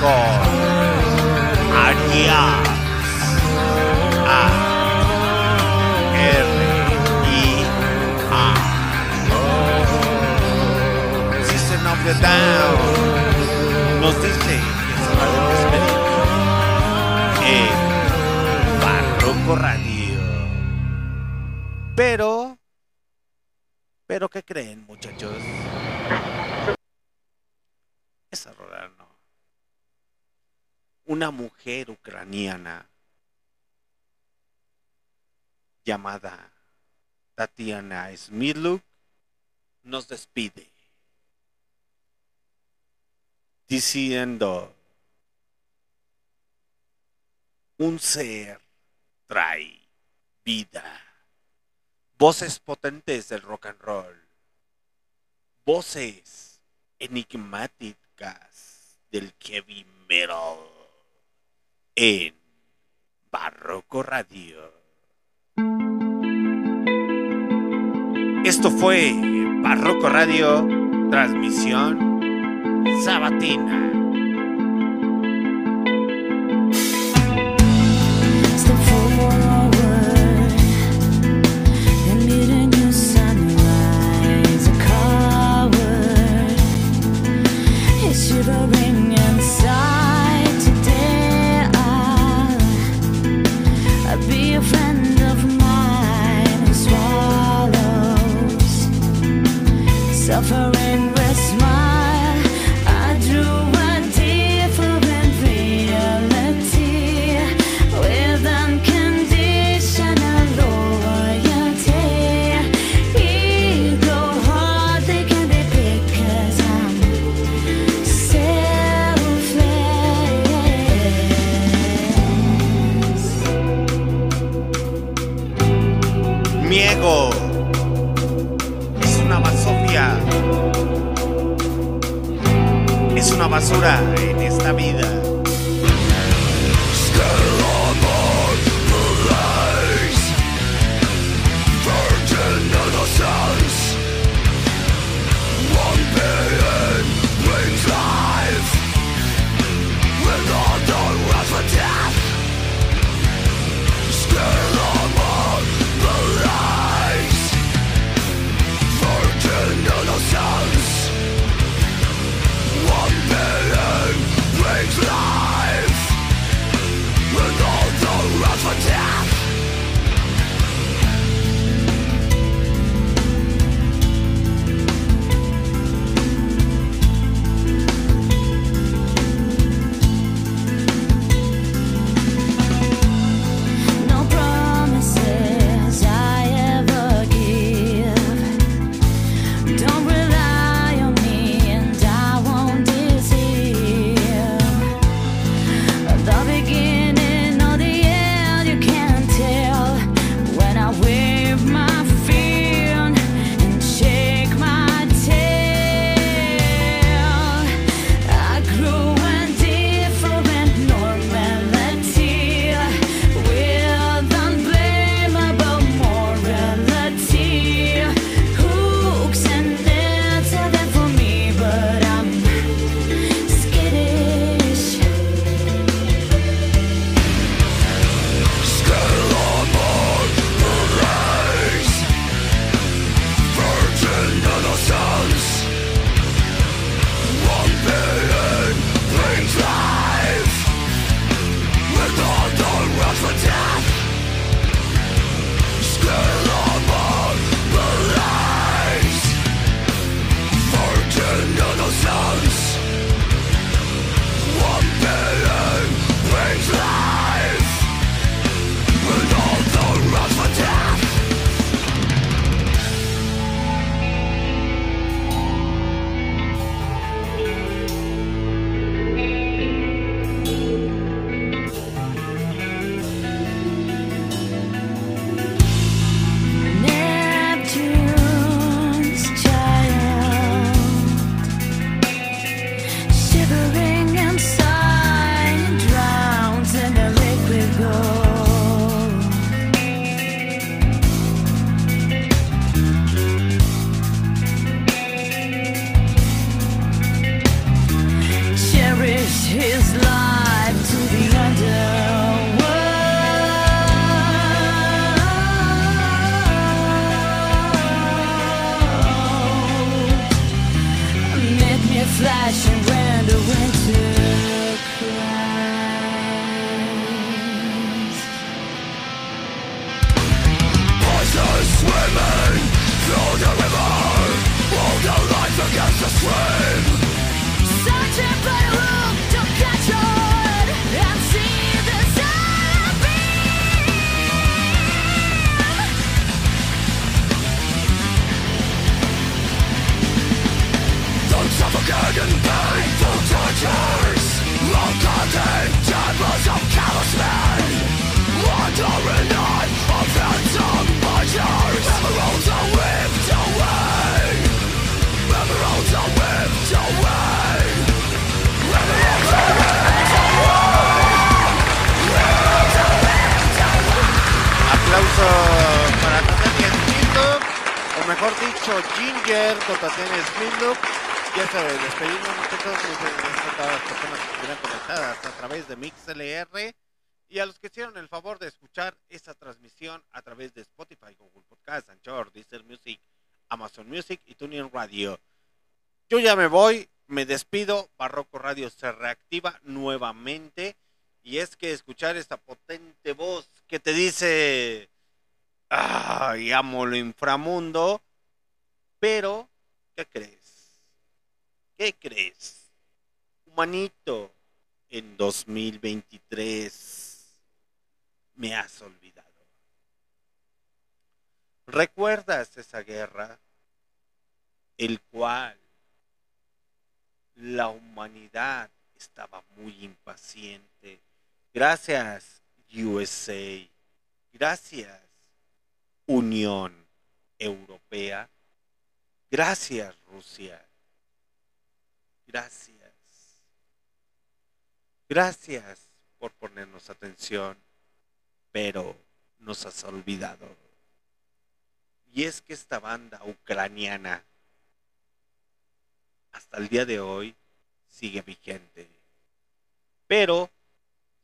con Arias. A R I A. System of the Down nos dice que es hora de despedirnos en Barroco Radio. Pero, pero ¿qué creen, muchachos? una mujer ucraniana llamada Tatiana Smiluk nos despide diciendo un ser trae vida. Voces potentes del rock and roll. Voces enigmáticas del heavy metal en Barroco Radio. Esto fue Barroco Radio, transmisión sabatina. Con Tatiana Smiluk. Ya se despedimos muchachos, a las personas que estuvieron conectadas a través de MixLR y a los que hicieron el favor de escuchar esta transmisión a través de Spotify, Google Podcast, Anchor, Deezer Music, Amazon Music y TuneIn Radio. Yo ya me voy, me despido, Barroco Radio se reactiva nuevamente y es que escuchar esta potente voz que te dice, ay, amo lo inframundo, pero, ¿qué crees? ¿Qué crees? Humanito, en 2023 me has olvidado. ¿Recuerdas esa guerra? El cual la humanidad estaba muy impaciente. Gracias, USA. Gracias, Unión Europea. Gracias, Rusia. Gracias. Gracias por ponernos atención, pero nos has olvidado. Y es que esta banda ucraniana hasta el día de hoy sigue vigente. Pero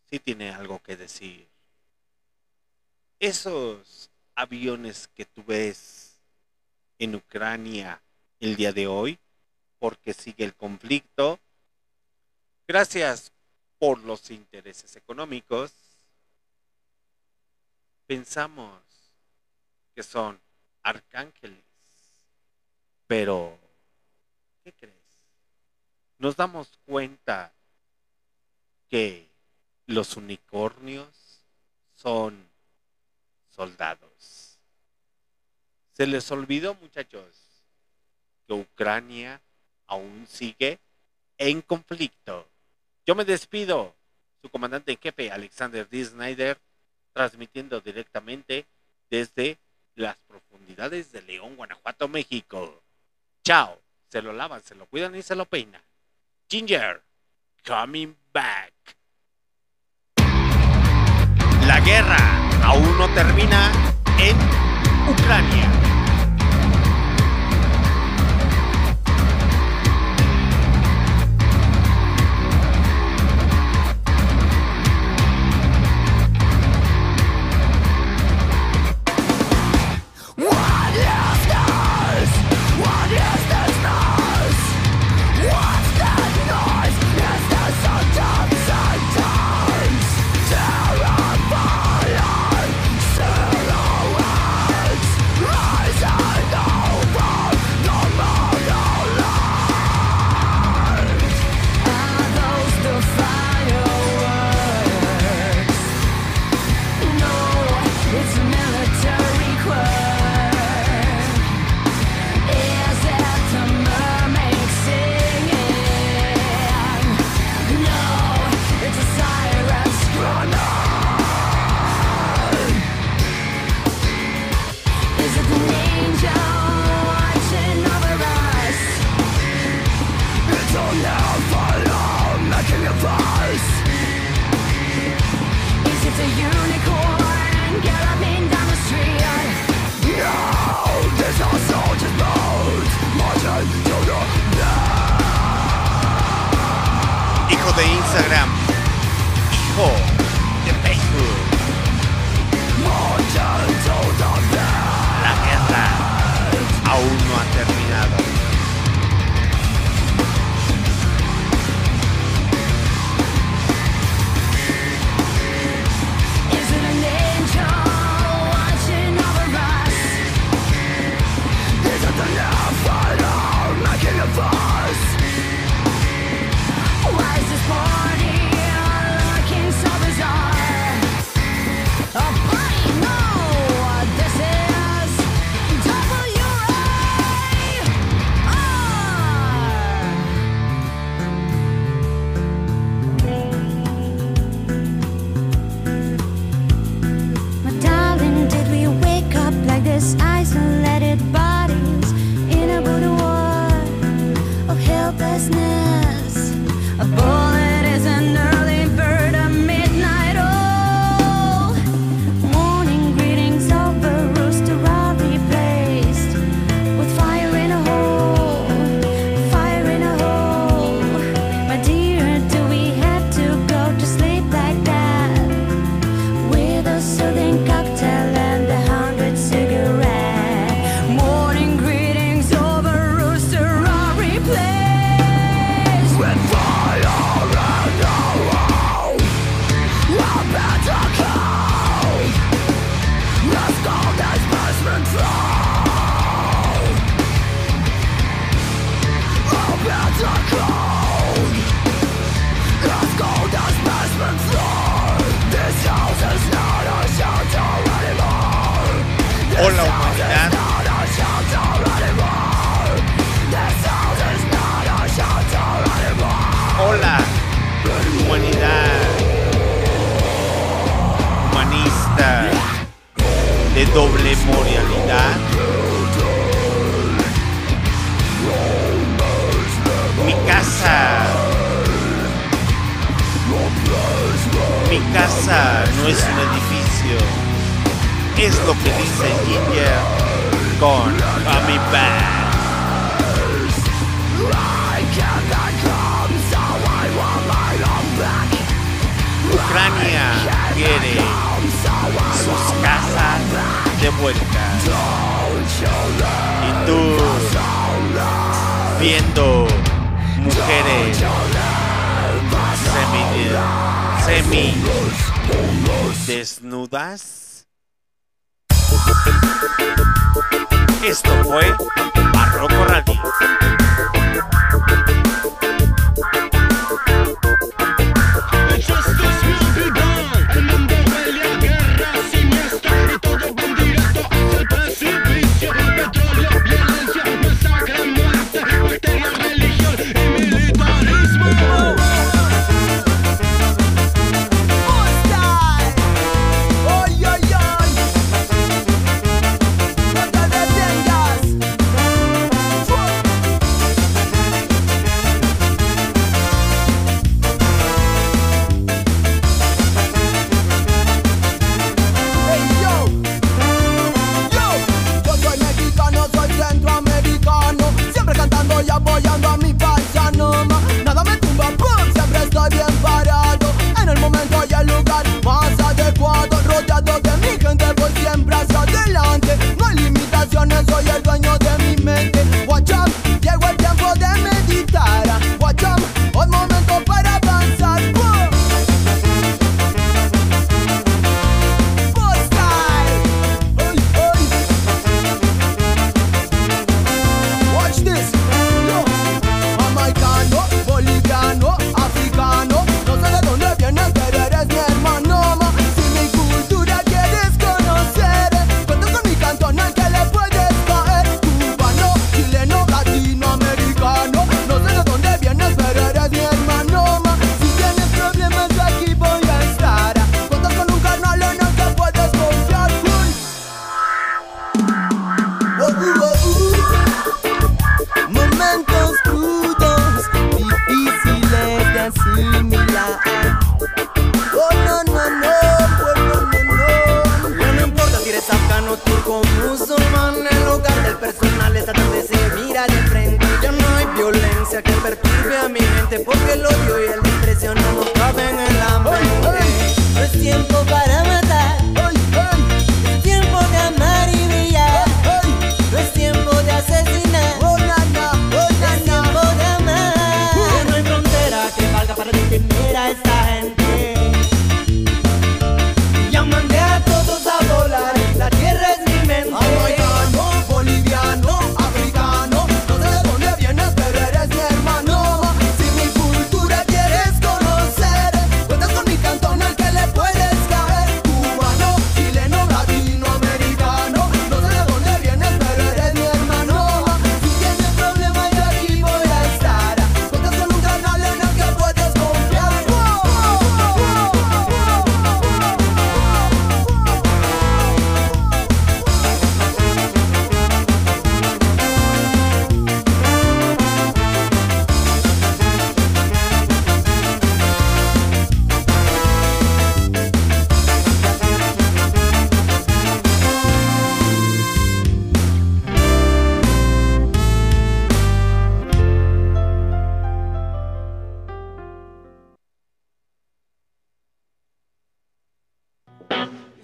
sí tiene algo que decir. Esos aviones que tú ves en Ucrania el día de hoy, porque sigue el conflicto, gracias por los intereses económicos, pensamos que son arcángeles. Pero, ¿qué crees? Nos damos cuenta que los unicornios son soldados. Se les olvidó, muchachos, que Ucrania aún sigue en conflicto. Yo me despido, su comandante en jefe, Alexander D. Snyder, transmitiendo directamente desde las profundidades de León, Guanajuato, México. Chao, se lo lavan, se lo cuidan y se lo peinan. Ginger, coming back. La guerra aún no termina en Ucrania.